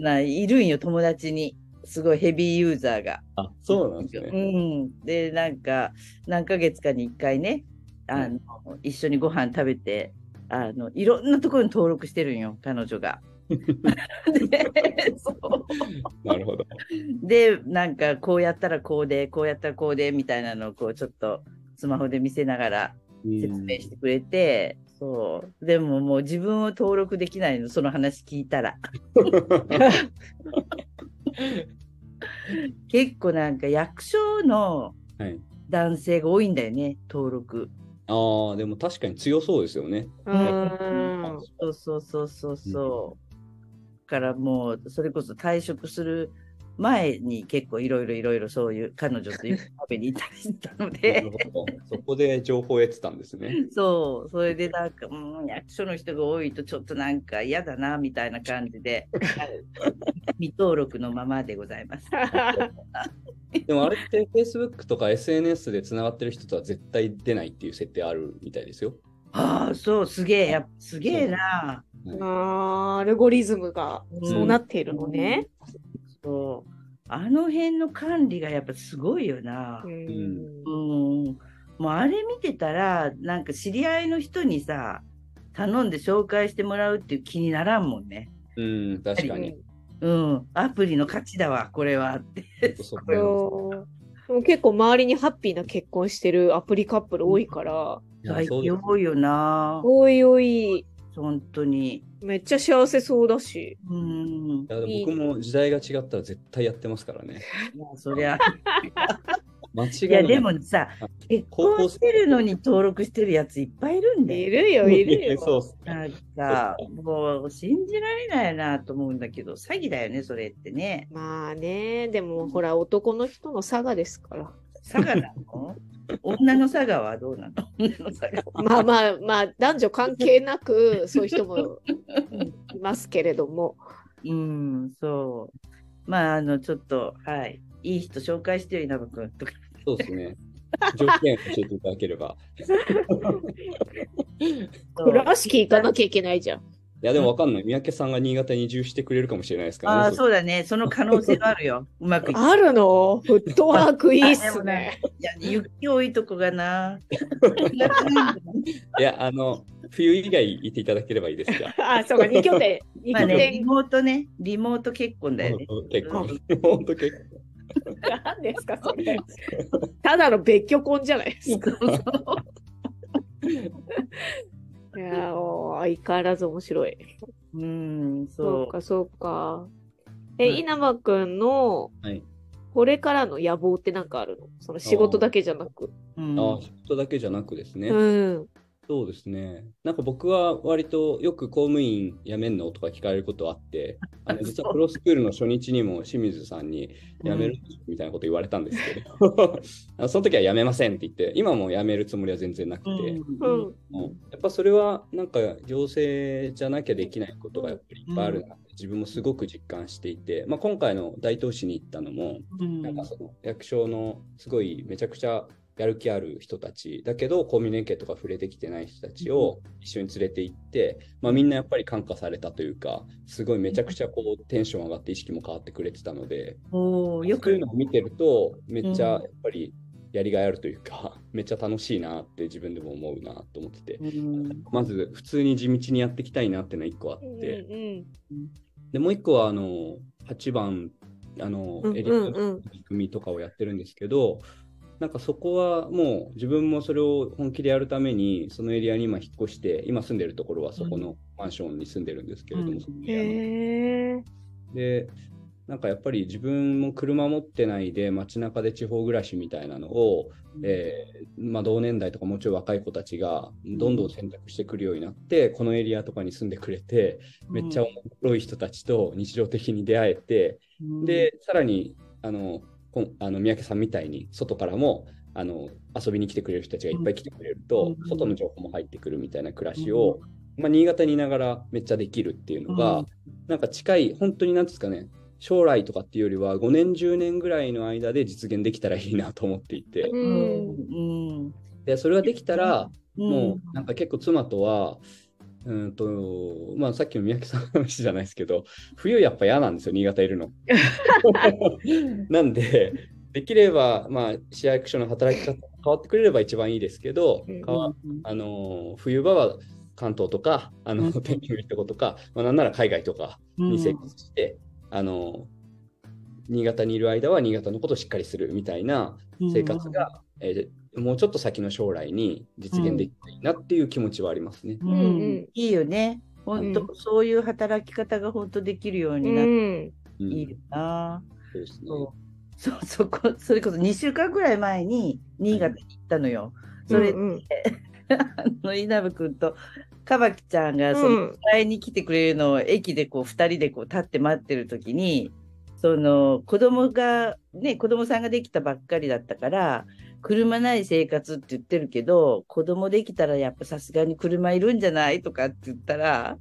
B: ないるんよ、友達に。すごいヘビーユーザーが。
C: あ、そうなんです
B: う
C: ね。
B: ん。で、なんか、何ヶ月かに一回ね、あの、一緒にご飯食べて、あの、いろんなところに登録してるんよ、彼女が。でそう
C: なるほど。
B: で、なんか、こうやったらこうで、こうやったらこうで、みたいなのを、こう、ちょっと、スマホで見せながら説明してくれて、そう。でももう自分を登録できないの、その話聞いたら。結構なんか役所の
C: はい。
B: 男性が多いんだよね、登録。
C: ああ、でも確かに強そうですよね。
A: うん。
B: そうそうそうそうそう。だからもう、それこそ退職する前に結構いろいろいろいろそういう彼女と食べに行ったりしたの
C: な
B: で
C: る、ほど。そこで情報を得てたんですね。
B: そう、それでなんか、うん、役所の人が多いとちょっとなんか嫌だな、みたいな感じで、未登録のままでございます。
C: でもあれって Facebook とか SNS でつながってる人とは絶対出ないっていう設定あるみたいですよ。
B: ああ、そう、すげえ、やすげえな。
A: あーアルゴリズムがそうなっているのね。
B: そう。あの辺の管理がやっぱすごいよな
A: う。ん
B: うん。もうあれ見てたら、なんか知り合いの人にさ、頼んで紹介してもらうっていう気にならんもんね。
C: うん、確かに。
B: うん。アプリの価値だわ、これはって。
C: そこ
A: そうでも結構周りにハッピーな結婚してるアプリカップル多いから、
B: 最
C: いやそうです
B: 近多いよな。
A: おいおい、
B: 本当に。
A: めっちゃ幸せそうだし。
B: うん。
C: いやでも僕も時代が違ったら絶対やってますからね。
B: いやそりゃ。
C: 間違い
B: いや、
C: ない。
B: でもさ、結婚してるのに登録してるやついっぱいいるんで。
A: いるよ、いるよ。
C: そう
B: なんか、もう信じられないなと思うんだけど、詐欺だよね、それってね。
A: まあね、でもほら、男の人の差がですから。
B: 佐賀なの女の佐賀はどうなの？
A: まあまあまあ、男女関係なく、そういう人もいますけれども。
B: うん、そう。まあ、あの、ちょっと、はい。いい人紹介してよ、稲葉君とか。
C: そうですね。条件教えていただければ。
A: 倉敷行かなきゃいけないじゃん。
C: いや、でもわかんない。三宅さんが新潟に移住してくれるかもしれないですからね。
B: ああ、そうだね。その可能性はあるよ。うまく。
A: あるの？フットワークいいっすね。
B: いや、雪多いとこがな。
C: いや、あの、冬以外いていただければいいですが。
A: あ、そうか、2拠点。2拠
B: まあね、リ
A: 点。
B: モートね、リモート結婚だよね。
C: 結構、本当結構。
A: 何ですか、それ。ただの別居婚じゃないですか。いや、相変わらず面白い。
B: うん、
A: そ
B: そう
A: か、そうか。え、
B: はい
A: 稲葉くんの、
C: はい
A: これからの野望ってなんかあるの？その仕事だけじゃなく。
B: う。うん
C: ああ、仕事だけじゃなくですね。
A: うん。
C: そうですね。なんか僕は割とよく公務員辞めんのとか聞かれることあって、あの実はプロスクールの初日にも清水さんに辞めるみたいなこと言われたんですけど、あ のその時は辞めませんって言って、今も辞めるつもりは全然なくて、
A: うん。
C: うんやっぱそれはなんか行政じゃなきゃできないことがやっぱりいっぱいあるなって自分もすごく実感していて、まあ、今回の大東市に行ったのも、
B: うん
C: なんかその役所のすごいめちゃくちゃやる気ある人たちだけど公民連携とか触れてきてない人たちを一緒に連れて行って、まあ、みんなやっぱり感化されたというかすごいめちゃくちゃこうテンション上がって意識も変わってくれてたので
B: おーよく。
C: そういうのを見てるとめっちゃ
B: うん。
C: やっぱりやりがいあるというか、めっちゃ楽しいなって自分でも思うなと思ってて。
B: うん。
C: まず普通に地道にやっていきたいなっていうのが1個あっ
A: うん
C: て、
A: うん。
C: でもう1個はあの8番あの
A: うん
C: エリアの
A: うん。うん
C: 取り組みとかをやってるんですけど、なんかそこはもう自分もそれを本気でやるためにそのエリアに今引っ越して今住んでるところはそこのマンションに住んでるんですけれども、
B: うん。
C: そのエリアの
A: へえ。
C: でなんかやっぱり自分も車持ってないで街中で地方暮らしみたいなのを、えーまあ、同年代とかもうちょい若い子たちがどんどん選択してくるようになって、このエリアとかに住んでくれてめっちゃおもろい人たちと日常的に出会えて、
B: うん。
C: でさらにあのあの三宅さんみたいに外からもあの遊びに来てくれる人たちがいっぱい来てくれると、
B: うん
C: 外の情報も入ってくるみたいな暮らしを、まあ、新潟にいながらめっちゃできるっていうのが、
B: うん。
C: なんか近い本当になんですかね将来とかっていうよりは5年10年ぐらいの間で実現できたらいいなと思っていて、
A: う。
B: うんん。
C: でそれができたら、
B: うん。
C: もうなんか結構妻とはうんとまあさっきの三宅さんの話じゃないですけど冬やっぱ嫌なんですよ新潟いるの。なんでできればまあ市役所の働き方が変わってくれれば一番いいですけど、
A: うん。
C: 変わあの冬場は関東とかあの、
B: うん。
C: 天気のいいとことか、まあ、なんなら海外とかに生活して、あの新潟にいる間は新潟のことをしっかりするみたいな生活が、えーもうちょっと先の将来に実現できたらいいなっていう気持ちはありますね。
B: うん
A: うんうん
B: いいよね。本当、
A: う
B: そういう働き方が本当できるように
A: う
B: なって
A: ん。
C: うん
B: いいよな。
C: そうですね。
B: そうそこ それこそ2週間ぐらい前に新潟に行ったのよ。それ、
A: うんうん
B: あの稲葉君とかばきちゃんがその
A: うん
B: 迎えに来てくれるのを駅でこう2人でこう立って待ってる時にその子供がね子供さんができたばっかりだったから車ない生活って言ってるけど子供できたらやっぱさすがに車いるんじゃないとかって言ったら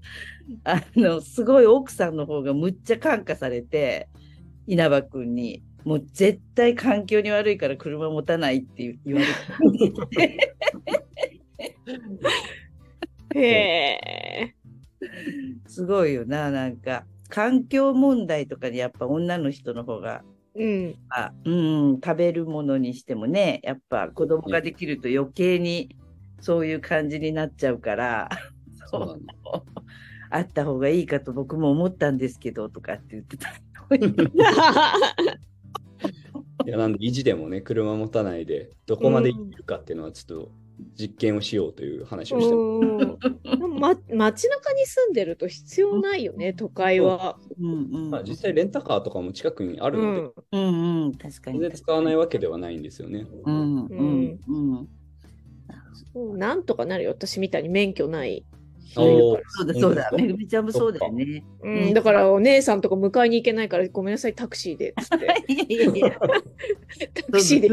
B: あのすごい奥さんの方がむっちゃ感化されて稲葉君に。もう絶対環境に悪いから車持たないって言われて
A: へえ。
B: すごいよな、なんか。環境問題とかにやっぱ女の人の方が、
A: うん。
B: あうん、食べるものにしてもね、やっぱ子供ができると余計にそういう感じになっちゃうから、
C: そうなんだ
B: あった方がいいかと僕も思ったんですけどとかって言ってた。
C: いやなんで維持でもね車持たないでどこまでいけるかっていうのはちょっと実験をしようという話をしてます。
A: うん。ま、街中に住んでると必要ないよね、都会は。
B: うんうん
C: まあ、実際レンタカーとかも近くにあ
A: う
C: るので、
A: ん。
B: うんうん、確かに。
C: 全然使わないわけではないんですよね。
B: うんうんうん。
A: うんなんとかなるよ、私みたいに免許ない。
B: そう。だそうだ、めぐみちゃんもそうだよね。
A: うん、だからお姉さんとか迎えに行けないからごめんなさいタクシーでって。
B: いやいやいや。
A: タクシーで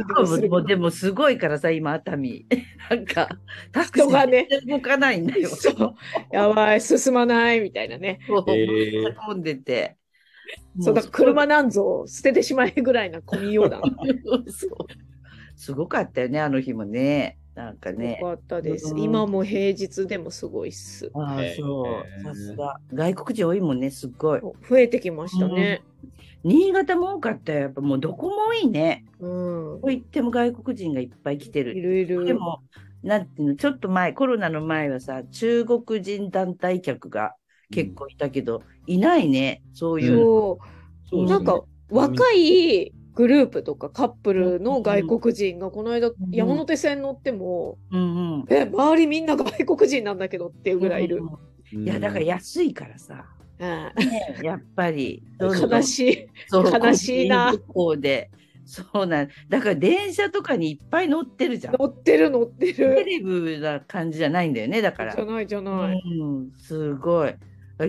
B: もうでもすごいからさ、今、熱海。なんか、タクシー
A: 人がね。
B: 動かないんだよ。
A: そう。やばい進まないみたいなね。
B: そう
C: えー。
B: めっちゃ混んでて。
A: そうだから車なんぞ捨ててしまえぐらいな混みようだな。
B: そう。すごかったよね、あの日もね。なんかね。
A: よかったです。
B: うん。
A: 今も平日でもすごいっす。
B: ああ
C: えー
B: そう、さすが。外国人多いもんね、すっごい。
A: 増えてきましたね。
B: 新潟も多かった。よ。やっぱもうどこも多いね。
A: うん。
B: どこ行っても外国人がいっぱい来て
A: い
B: る。
A: るいる。
B: でも、なんていうの、ちょっと前、コロナの前はさ、中国人団体客が結構いたけど、いないね、そういう。
A: そ
C: そうう
A: なんか若いグループとかカップルの外国人がこの間
B: ん
A: 山手線乗っても
B: うんうん。
A: え周りみんな外国人なんだけどっていうぐらいいる、
B: いや、だから安いからさ、やっぱり、
A: あ悲しい
B: そう
A: 悲しいな
B: で、そうなんだから電車とかにいっぱい乗ってるじゃん。
A: 乗ってる乗って
B: テ
A: る。
B: レビな感じじゃないんだよねだから
A: じ。ゃないじゃない。
B: うん、すごい。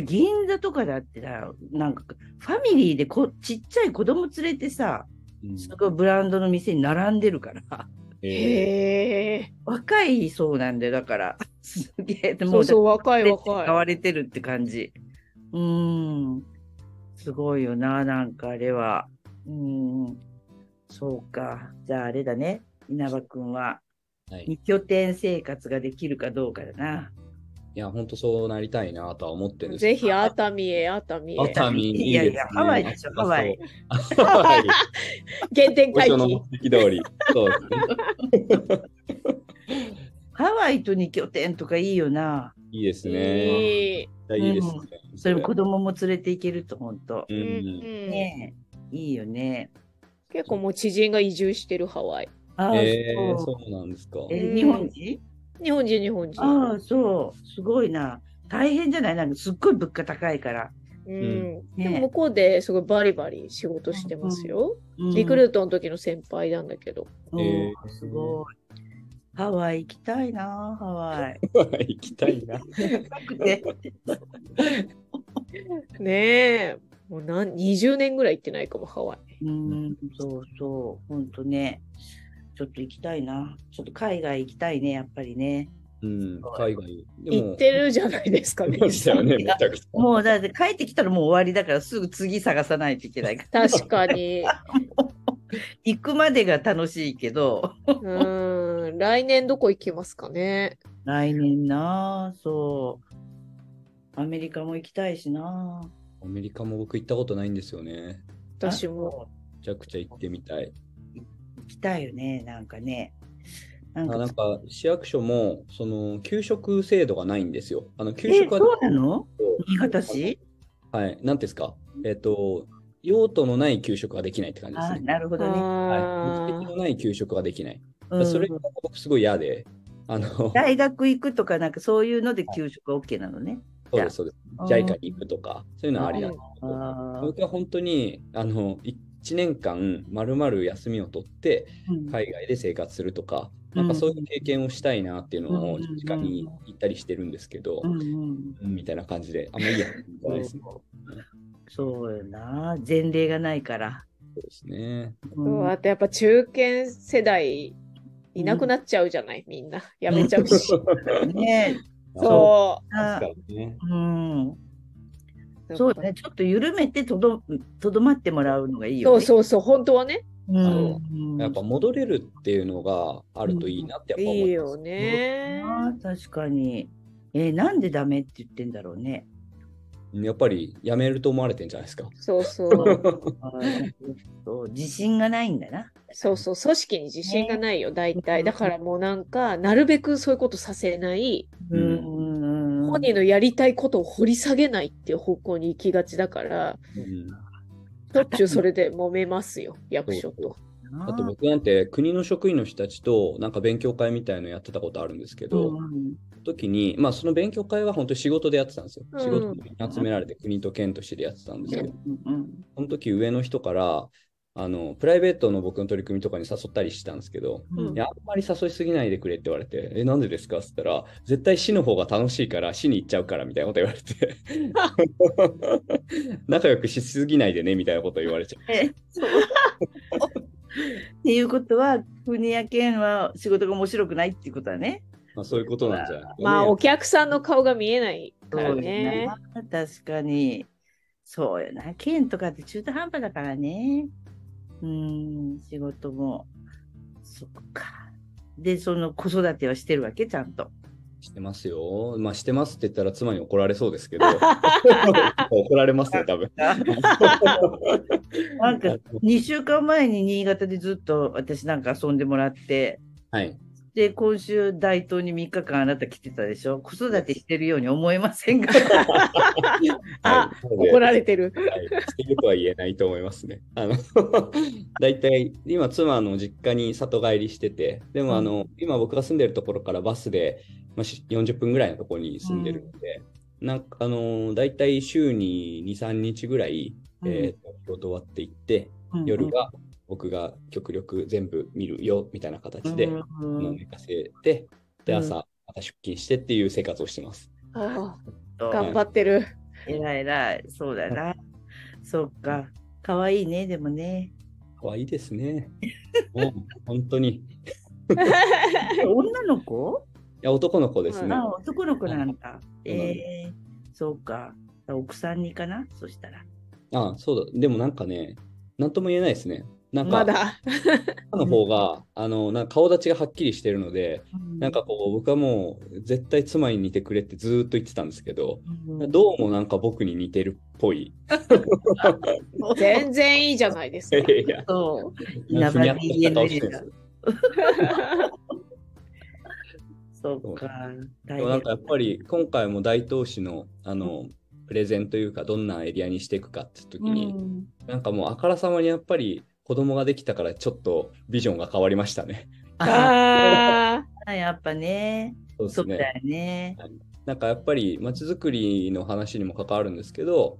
B: 銀座とかだってだなんかファミリーでこちっちゃい子供連れてさ
C: うん。
B: すごいブランドの店に並んでるから。
C: え
A: へえ。
B: 若いそうなんだよだから。すげえ。
A: そうそう、若い
B: 買
A: 若
B: われてるって感じ。うん。すごいよななんかあれは。うん。そうか。じゃああれだね。稲葉くんは。
C: ーはい、
B: 二拠点生活ができるかどうかだな。
C: いや、本当そうなりたいなとは思ってるん
A: い。
C: です
A: ぜひ熱海へ、熱海へ。
C: 熱海いい
B: いやい
C: ですね。
B: やハワイでしょハワイ
C: ハワイ。
A: 原点回帰
C: の。目的通り。そうですね。
B: ハワイと二拠点とかいいよな。
C: いいですね。
A: いい。
C: いいですね。
B: それも子供も連れて行けると本当
C: う。
A: うん
C: ん。
A: うん
B: ねえ、いいよね。
A: 結構もう知人が移住してるハワイ。
B: ああ、
C: えー、
B: そう。
C: そうなんですか。
B: え日本人？
A: 日本人、日本人。
B: ああ、そう。すごいな。大変じゃない？なんかすっごい物価高いから。
A: うん。
B: ね
A: でも向こうですごいバリバリ仕事してますよ。
B: うん
A: リクルートの時の先輩なんだけど。
B: うん
C: えー
B: すごい。ハワイ行きたいな、ハワイ。
C: 行きたいな。
B: で
A: ねえ。もう何20年ぐらい行ってないかも、ハワイ。
B: うん、そうそう。ほんとね。ちょっと行きたいな。ちょっと海外行きたいね、やっぱりね。
C: うん、海外。で
A: 行ってるじゃないですか ね。
C: ね、めちゃくちゃ。
B: もうだって帰ってきたらもう終わりだからすぐ次探さないといけないから。
A: 確かに。
B: 行くまでが楽しいけど、
A: うん。来年どこ行きますかね？
B: 来年なあ、そう。アメリカも行きたいしな
C: アメリカも僕行ったことないんですよね。
A: 私も。
C: めちゃくちゃ行ってみたい。
B: 行きたいよね、なんかね。なんか
C: あなんか市役所もその給食制度がないんですよ。あの給
B: え、
C: 食は
B: そうなの？新潟市
C: はい、なんですか？えっ、と、用途のない給食ができないって感じです
B: あ
C: ね。
B: なるほどね。
C: はい、目的
A: あ
C: のない給食ができない。
B: うん
C: それが僕すごい嫌で、あの、
B: 大学行くとか、なんかそういうので給食が OK なのね。
C: そうです、そうです。JICA に行くとか、そういうのはありなんですけど、僕は本当に、あの、1年間、まるまる休みを取って、
B: うん
C: 海外で生活するとか、
B: うん
C: なんかそういう経験をしたいなっていうのを
B: うん
C: 実家に行ったりしてるんですけど、
B: うんうん
C: うんみたいな感じで、あんまいいやみたいですね。
B: そうよな。前例がないから。
C: そうですね。
B: うん
A: あとやっぱ中堅世代いなくなっちゃうじゃない、みんな。やめちゃうし。
B: ね
A: そ
B: あ
C: 確かにね。
B: うん。
A: う。
B: そうだね。ちょっと緩めてとどとどまってもらうのがいいよね。
A: そうそうそう、本当はね。
B: うん。
C: やっぱ戻れるっていうのがあるといいなってやっぱ思います。
A: いいよね。
B: 確かに。えーなんでダメって言ってんだろうね。
C: やっぱりやめると思われてんじゃないですか。
A: そうそう。
B: 自信がないんだな。
A: そうそう、組織に自信がないよ、大体。だからもうなんか、なるべくそういうことさせない、
C: う
B: うんん。
A: 本人のやりたいことを掘り下げないっていう方向に行きがちだから、
C: うん。
A: っちゅうそれで揉めますよ、役所と。
C: あと僕なんて国の職員の人たちとなんか勉強会みたいのやってたことあるんですけど、
B: うん
C: 時に、まあその勉強会は本当に仕事でやってたんですよ。
A: うん。
C: 仕事に集められて国と県としてでやってたんですけど、
B: うん。
C: その時上の人から、あの、プライベートの僕の取り組みとかに誘ったりしたんですけど、
B: うん
C: いや、あんまり誘いすぎないでくれって言われて、え、なんでですか？って言ったら、絶対死の方が楽しいから死に行っちゃうからみたいなこと言われて、仲良くしすぎないでねみたいなこと言われちゃう。
B: えそうっていうことは、国や県は仕事が面白くないっていうことだね。
C: まあそういうことなんじゃ。
A: まあ、お客さんの顔が見えないからね。
B: そうやな確かに。そうよな。県とかって中途半端だからね。うん、仕事も。そっか。で、その子育てはしてるわけ、ちゃんと。
C: してますよ。まあしてますって言ったら妻に怒られそうですけど、怒られますよ、多分。
B: なんか、2週間前に新潟でずっと私なんか遊んでもらって、
C: はい。
B: で、今週大東に3日間あなた来てたでしょ？子育てしてるように思えませんが。
A: あ怒られてる。
C: はい、してるとは言えないと思いますね。あの 大体、今、妻の実家に里帰りしてて、でもあの、今僕が住んでるところからバスで、まあ、し40分ぐらいのところに住んでるので、なんかあの大体週に2、3日ぐらい、えーと仕事終わって行って、夜が僕が極力全部見るよみたいな形で、
B: うん
C: あの寝かせて、で、
B: うん
C: 朝、また出勤してっていう生活をしてます。
B: う
A: ー頑張ってる。
B: えらいえらい。そうだな。そっか。かわいいね、でもね。
C: 可愛いですね。もう本当に。い
B: 女の子？
C: や、男の子ですね。
B: あ、男の子なんだ。ええそうか。奥さんにかな？そしたら。
C: あそうだ。でもなんかね、なんとも言えないですね。なんか、
A: まだ。
C: の方が、あの、なんか顔立ちがはっきりしてるので、なんかこう、僕はもう絶対妻に似てくれってずーっと言ってたんですけど、
B: うん、
C: どうもなんか僕に似てるっぽい。
A: 全然いいじゃないですか。
C: いや、
B: そう。
C: なんかふにゃっとした顔
B: DNA
C: してるんですよ
B: そうか。大
C: でもなんかやっぱり今回も大東市のあのプレゼンというかどんなエリアにしていくかって時に、
B: うん
C: なんかもうあからさまにやっぱり子供ができたからちょっとビジョンが変わりましたね。
B: あ
A: あ
B: あ、やっぱね。
C: そうですね。
B: そうだよね。
C: なんかやっぱりまちづくりの話にも関わるんですけど、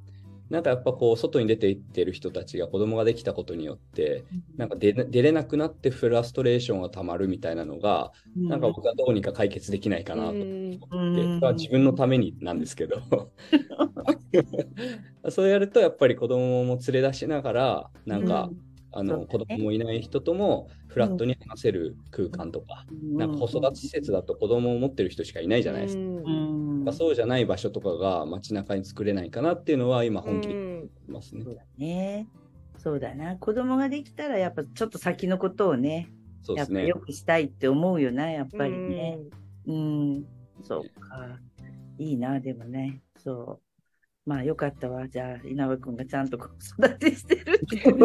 C: なんかやっぱこう外に出ていってる人たちが子供ができたことによって、なんか出れ出れなくなってフラストレーションがたまるみたいなのが、なんか僕はどうにか解決できないか
A: あ。
C: なと
A: うん
C: で
B: うん
C: まあ自分のためになんですけど そうやるとやっぱり子供も連れ出しながらなんか、あの
B: ね
C: 供もいない人ともフラットに話せる空間とか、なんか子育て施設だと子供を持ってる人しかいないじゃないですか。
A: うん
C: そうじゃない場所とかが街中に作れないかなっていうのは今本気でますね。
B: そうだね。そうだな。子供ができたら、やっぱちょっと先のことをね、
C: そうですね
B: やっぱよ。くしたいって思うよな、やっぱりね。うん。そうか。いいな、でもね。そう。まあよかったわ。じゃあ、稲葉くんがちゃんと子育てしてるって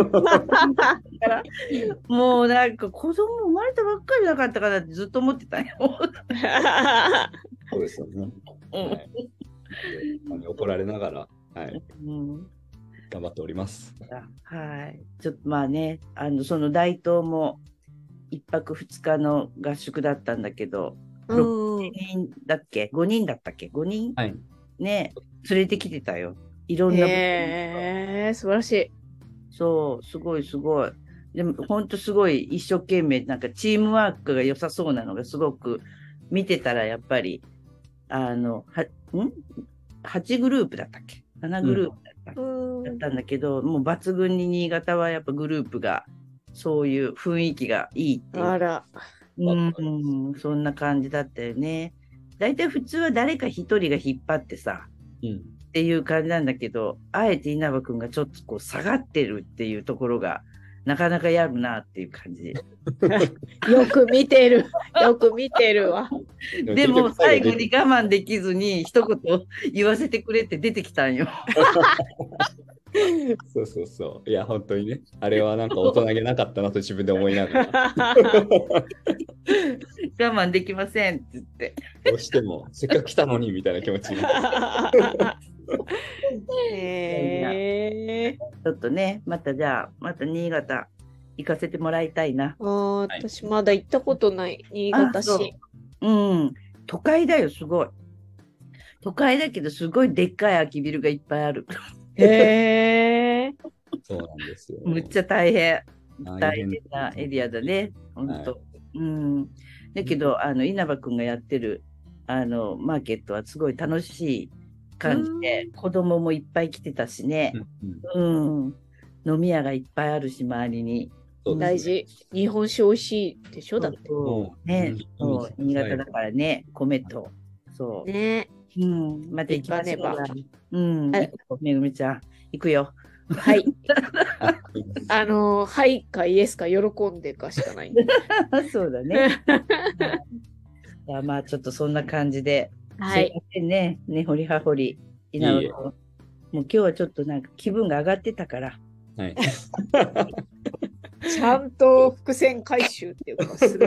B: もうなんか子供生まれたばっかりなかったかなってずっと思ってたよ。
C: そうですよね。はい怒られながら、はい、
B: うん
C: 頑張っております。
B: はい。ちょっとまあね、あの、その大東も一泊二日の合宿だったんだけど、
A: うん
B: 5人だっけ ?5 人だったっけ ?5 人？
C: はい。
B: ね、連れてきてたよ。いろんな、
A: へえ、素晴らしい。
B: そう、すごいすごい。でも、ほんとすごい一生懸命、なんかチームワークが良さそうなのがすごく見てたら、やっぱり、あの、は、ん ?8 グループだったっけ ?7 グループだった、
A: うん
B: だったんだけど、もう抜群に新潟はやっぱグループが、そういう雰囲気がいいっていう
A: あら。
B: うん、そんな感じだったよね。大体普通は誰か一人が引っ張ってさ、
C: うん。
B: っていう感じなんだけど、あえて稲葉くんがちょっとこう下がってるっていうところが、なかなかやるなっていう感じ。
A: よく見てる。よく見てるわ。
B: でも最後に我慢できずに一言言わせてくれって出てきたんよ。
C: そうそうそう。いや、本当にね。あれはなんか大人げなかったなと自分で思いながら、
B: 我慢できませんって言って。
C: どうしても、せっかく来たのにみたいな気持ちに。
A: へえ。
B: ちょっとね、またじゃあ、また新潟行かせてもらいたいな。
A: あー私まだ行ったことない。新潟市。
B: うん。都会だよ、すごい。都会だけど、すごいでっかい空きビルがいっぱいある。
A: へえ。
C: そうなんですよ。
B: むっちゃ大変。大
C: 大
B: 変
C: 変
B: なエリアだね。本当、うん。だけど、あの、稲葉くんがやってる、あの、マーケットはすごい楽しい感じで、子供もいっぱい来てたしね
C: う。ん。
B: 飲み屋がいっぱいあるし、周りに。
A: 大事。日本酒美味しいでしょ？だって。
B: そうね、
C: うん
B: そう、新潟だからね、米と。そう。
A: ね。
B: うん。また行きましょう
A: 行かね
B: よ。うん。めぐみちゃん、行くよ。
A: はい。
C: あ
A: あのー、はいかイエスか喜んでかしかない。
B: そうだね。じゃあまあちょっとそんな感じで。
A: はい。
B: すいませんね。ねほりはほり。稲葉
C: いえいえ
B: 君もう今日はちょっとなんか気分が上がってたから。
C: はい。
A: ちゃんと伏線回収っていうか、す。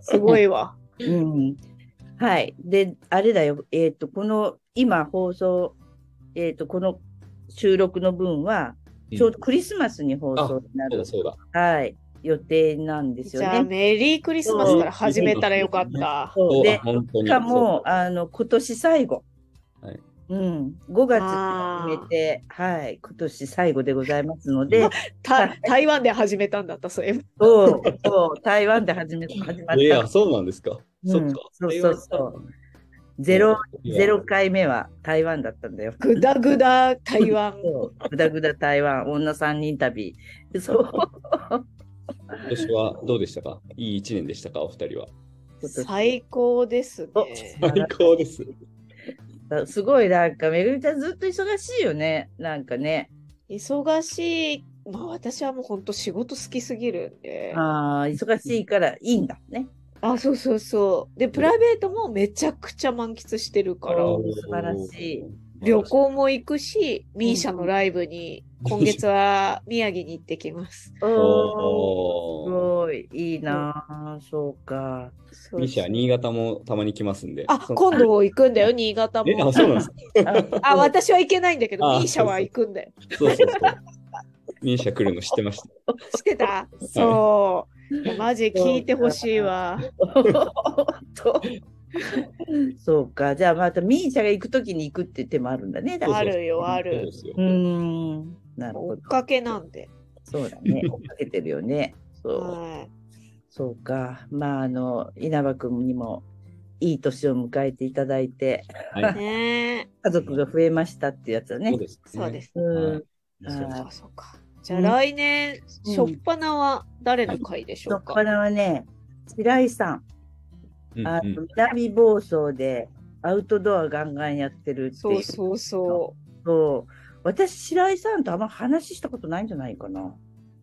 A: すごいわ。
B: うん。はい。で、あれだよ。えっ、と、この、今放送、えっ、と、この収録の分は、ちょうどクリスマスに放送になる
C: そうだ、そうだ。
B: はい、予定なんですよ
A: じゃあ、
B: ね。
A: メリークリスマスから始めたらよかった。
B: そうで
C: そう、本当に。
B: しかも、あの、今年最後。
C: はい
B: うん、5月に始めて、はい、今年最後でございますので、
A: た台湾で始めたんだった、そういえば。
B: そう、そう、台湾で始め、始まった。
C: いや、そうなんですか。
B: うん
C: そっか。
B: そうそうそうゼロ、ゼロ回目は台湾だったんだよ。
A: ぐだぐだ台湾。
B: ぐだぐだ台湾、女3人旅。そう。
C: 今年はどうでしたか？いい一年でしたか？お二人は。
A: 最高です
B: お
A: ね。
C: 最高です。
B: すごいなんか、めぐみちゃんずっと忙しいよね。なんかね。
A: 忙しい。まあ私はもう本当仕事好きすぎるんで。
B: ああ、忙しいからいいんだね。
A: あ、そうそうそう。で、プライベートもめちゃくちゃ満喫してるから、
B: 素晴らしい。
A: 旅行も行くし、ミーシャのライブに、今月は宮城に行ってきます。
B: おー、す
C: お
B: ごい、いいなあそうか。
A: そう
C: ミシャ、新潟もたまに来ますんで。
A: あ、今度行くんだよ、新潟も。
C: え、あ、そうなんですか？
A: あ、私は行けないんだけど、
C: あ
A: ミーシャは行くんだよ。
C: そうそうそう。ミシャ来るの知ってました？
A: 知ってた？そう。マジ聞いてほしいわ。
B: と そうか。じゃあまたミーシャが行くときに行くって手もあるんだね。だ
A: あるよある
C: そう
B: ん。なるほど
A: 追っ。かけなんで。
B: そうだね。追っかけてるよね。そう。
A: は
B: そうか。まあ、あの、稲葉君にもいい年を迎えていただいて、
C: はい
B: 家族が増えましたってやつだね
C: そう。です、
A: え、そうです。
B: うん。
C: はい
A: そう
B: あ
A: か、そうか。じゃあ来年、
B: うん
A: しょっぱなは誰の会でしょうか？
B: そっからはね、白井さん、
C: うん
B: あの
C: うん
B: 南房総でアウトドアガンガンやってるっていう。
A: そうそうそ
B: そう私、白井さんとあんま話したことないんじゃないかな。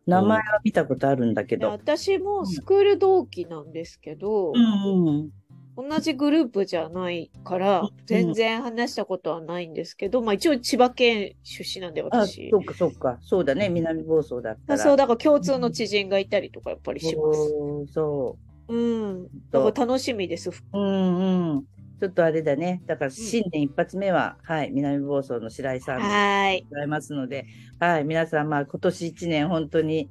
B: 名前は見たことあるんだけど。
A: 私もスクール同期なんですけど、
B: うんうん。
A: 同じグループじゃないから、全然話したことはないんですけど、まあ一応千葉県出身なんで
B: あ、
A: 私
B: そ。っかそっか。そうだね、南房総だったら。
A: そう、だから共通の知人がいたりとかやっぱりします。
B: おーそ
A: うん。だから楽しみです。
B: う。うんうん。ちょっとあれだね。だから新年一発目は、はい、南房総の白井さんで。ございますので、はい、皆さん、まあ今年一年本当に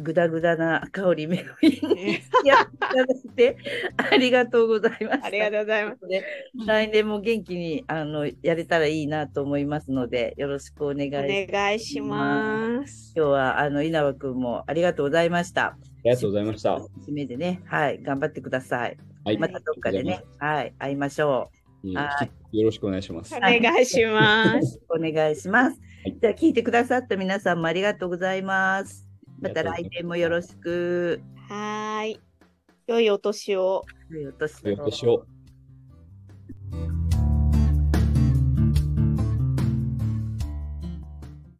B: ぐだぐだな香りめぐみに やっていただいてありがとうございました。
A: ありがとうございます。
B: で来年も元気にあのやれたらいいなと思いますので、よろしくお願いします。
A: お願いします。
B: 今日はあの稲葉くんもありがとうございました。
C: ありがとうございました。
B: 締めでね、はい、頑張ってください。
C: はい。
B: またどっかでね、はい、会いましょ
C: うん
B: は
C: よろしくお願いします
A: お。願いします。
B: う。お願いします。
C: はい
B: じゃあ聞いてくださった皆さんもありがとうございます。また来年もよろしく。
A: はーい。良いお年を。
B: 良いお年を。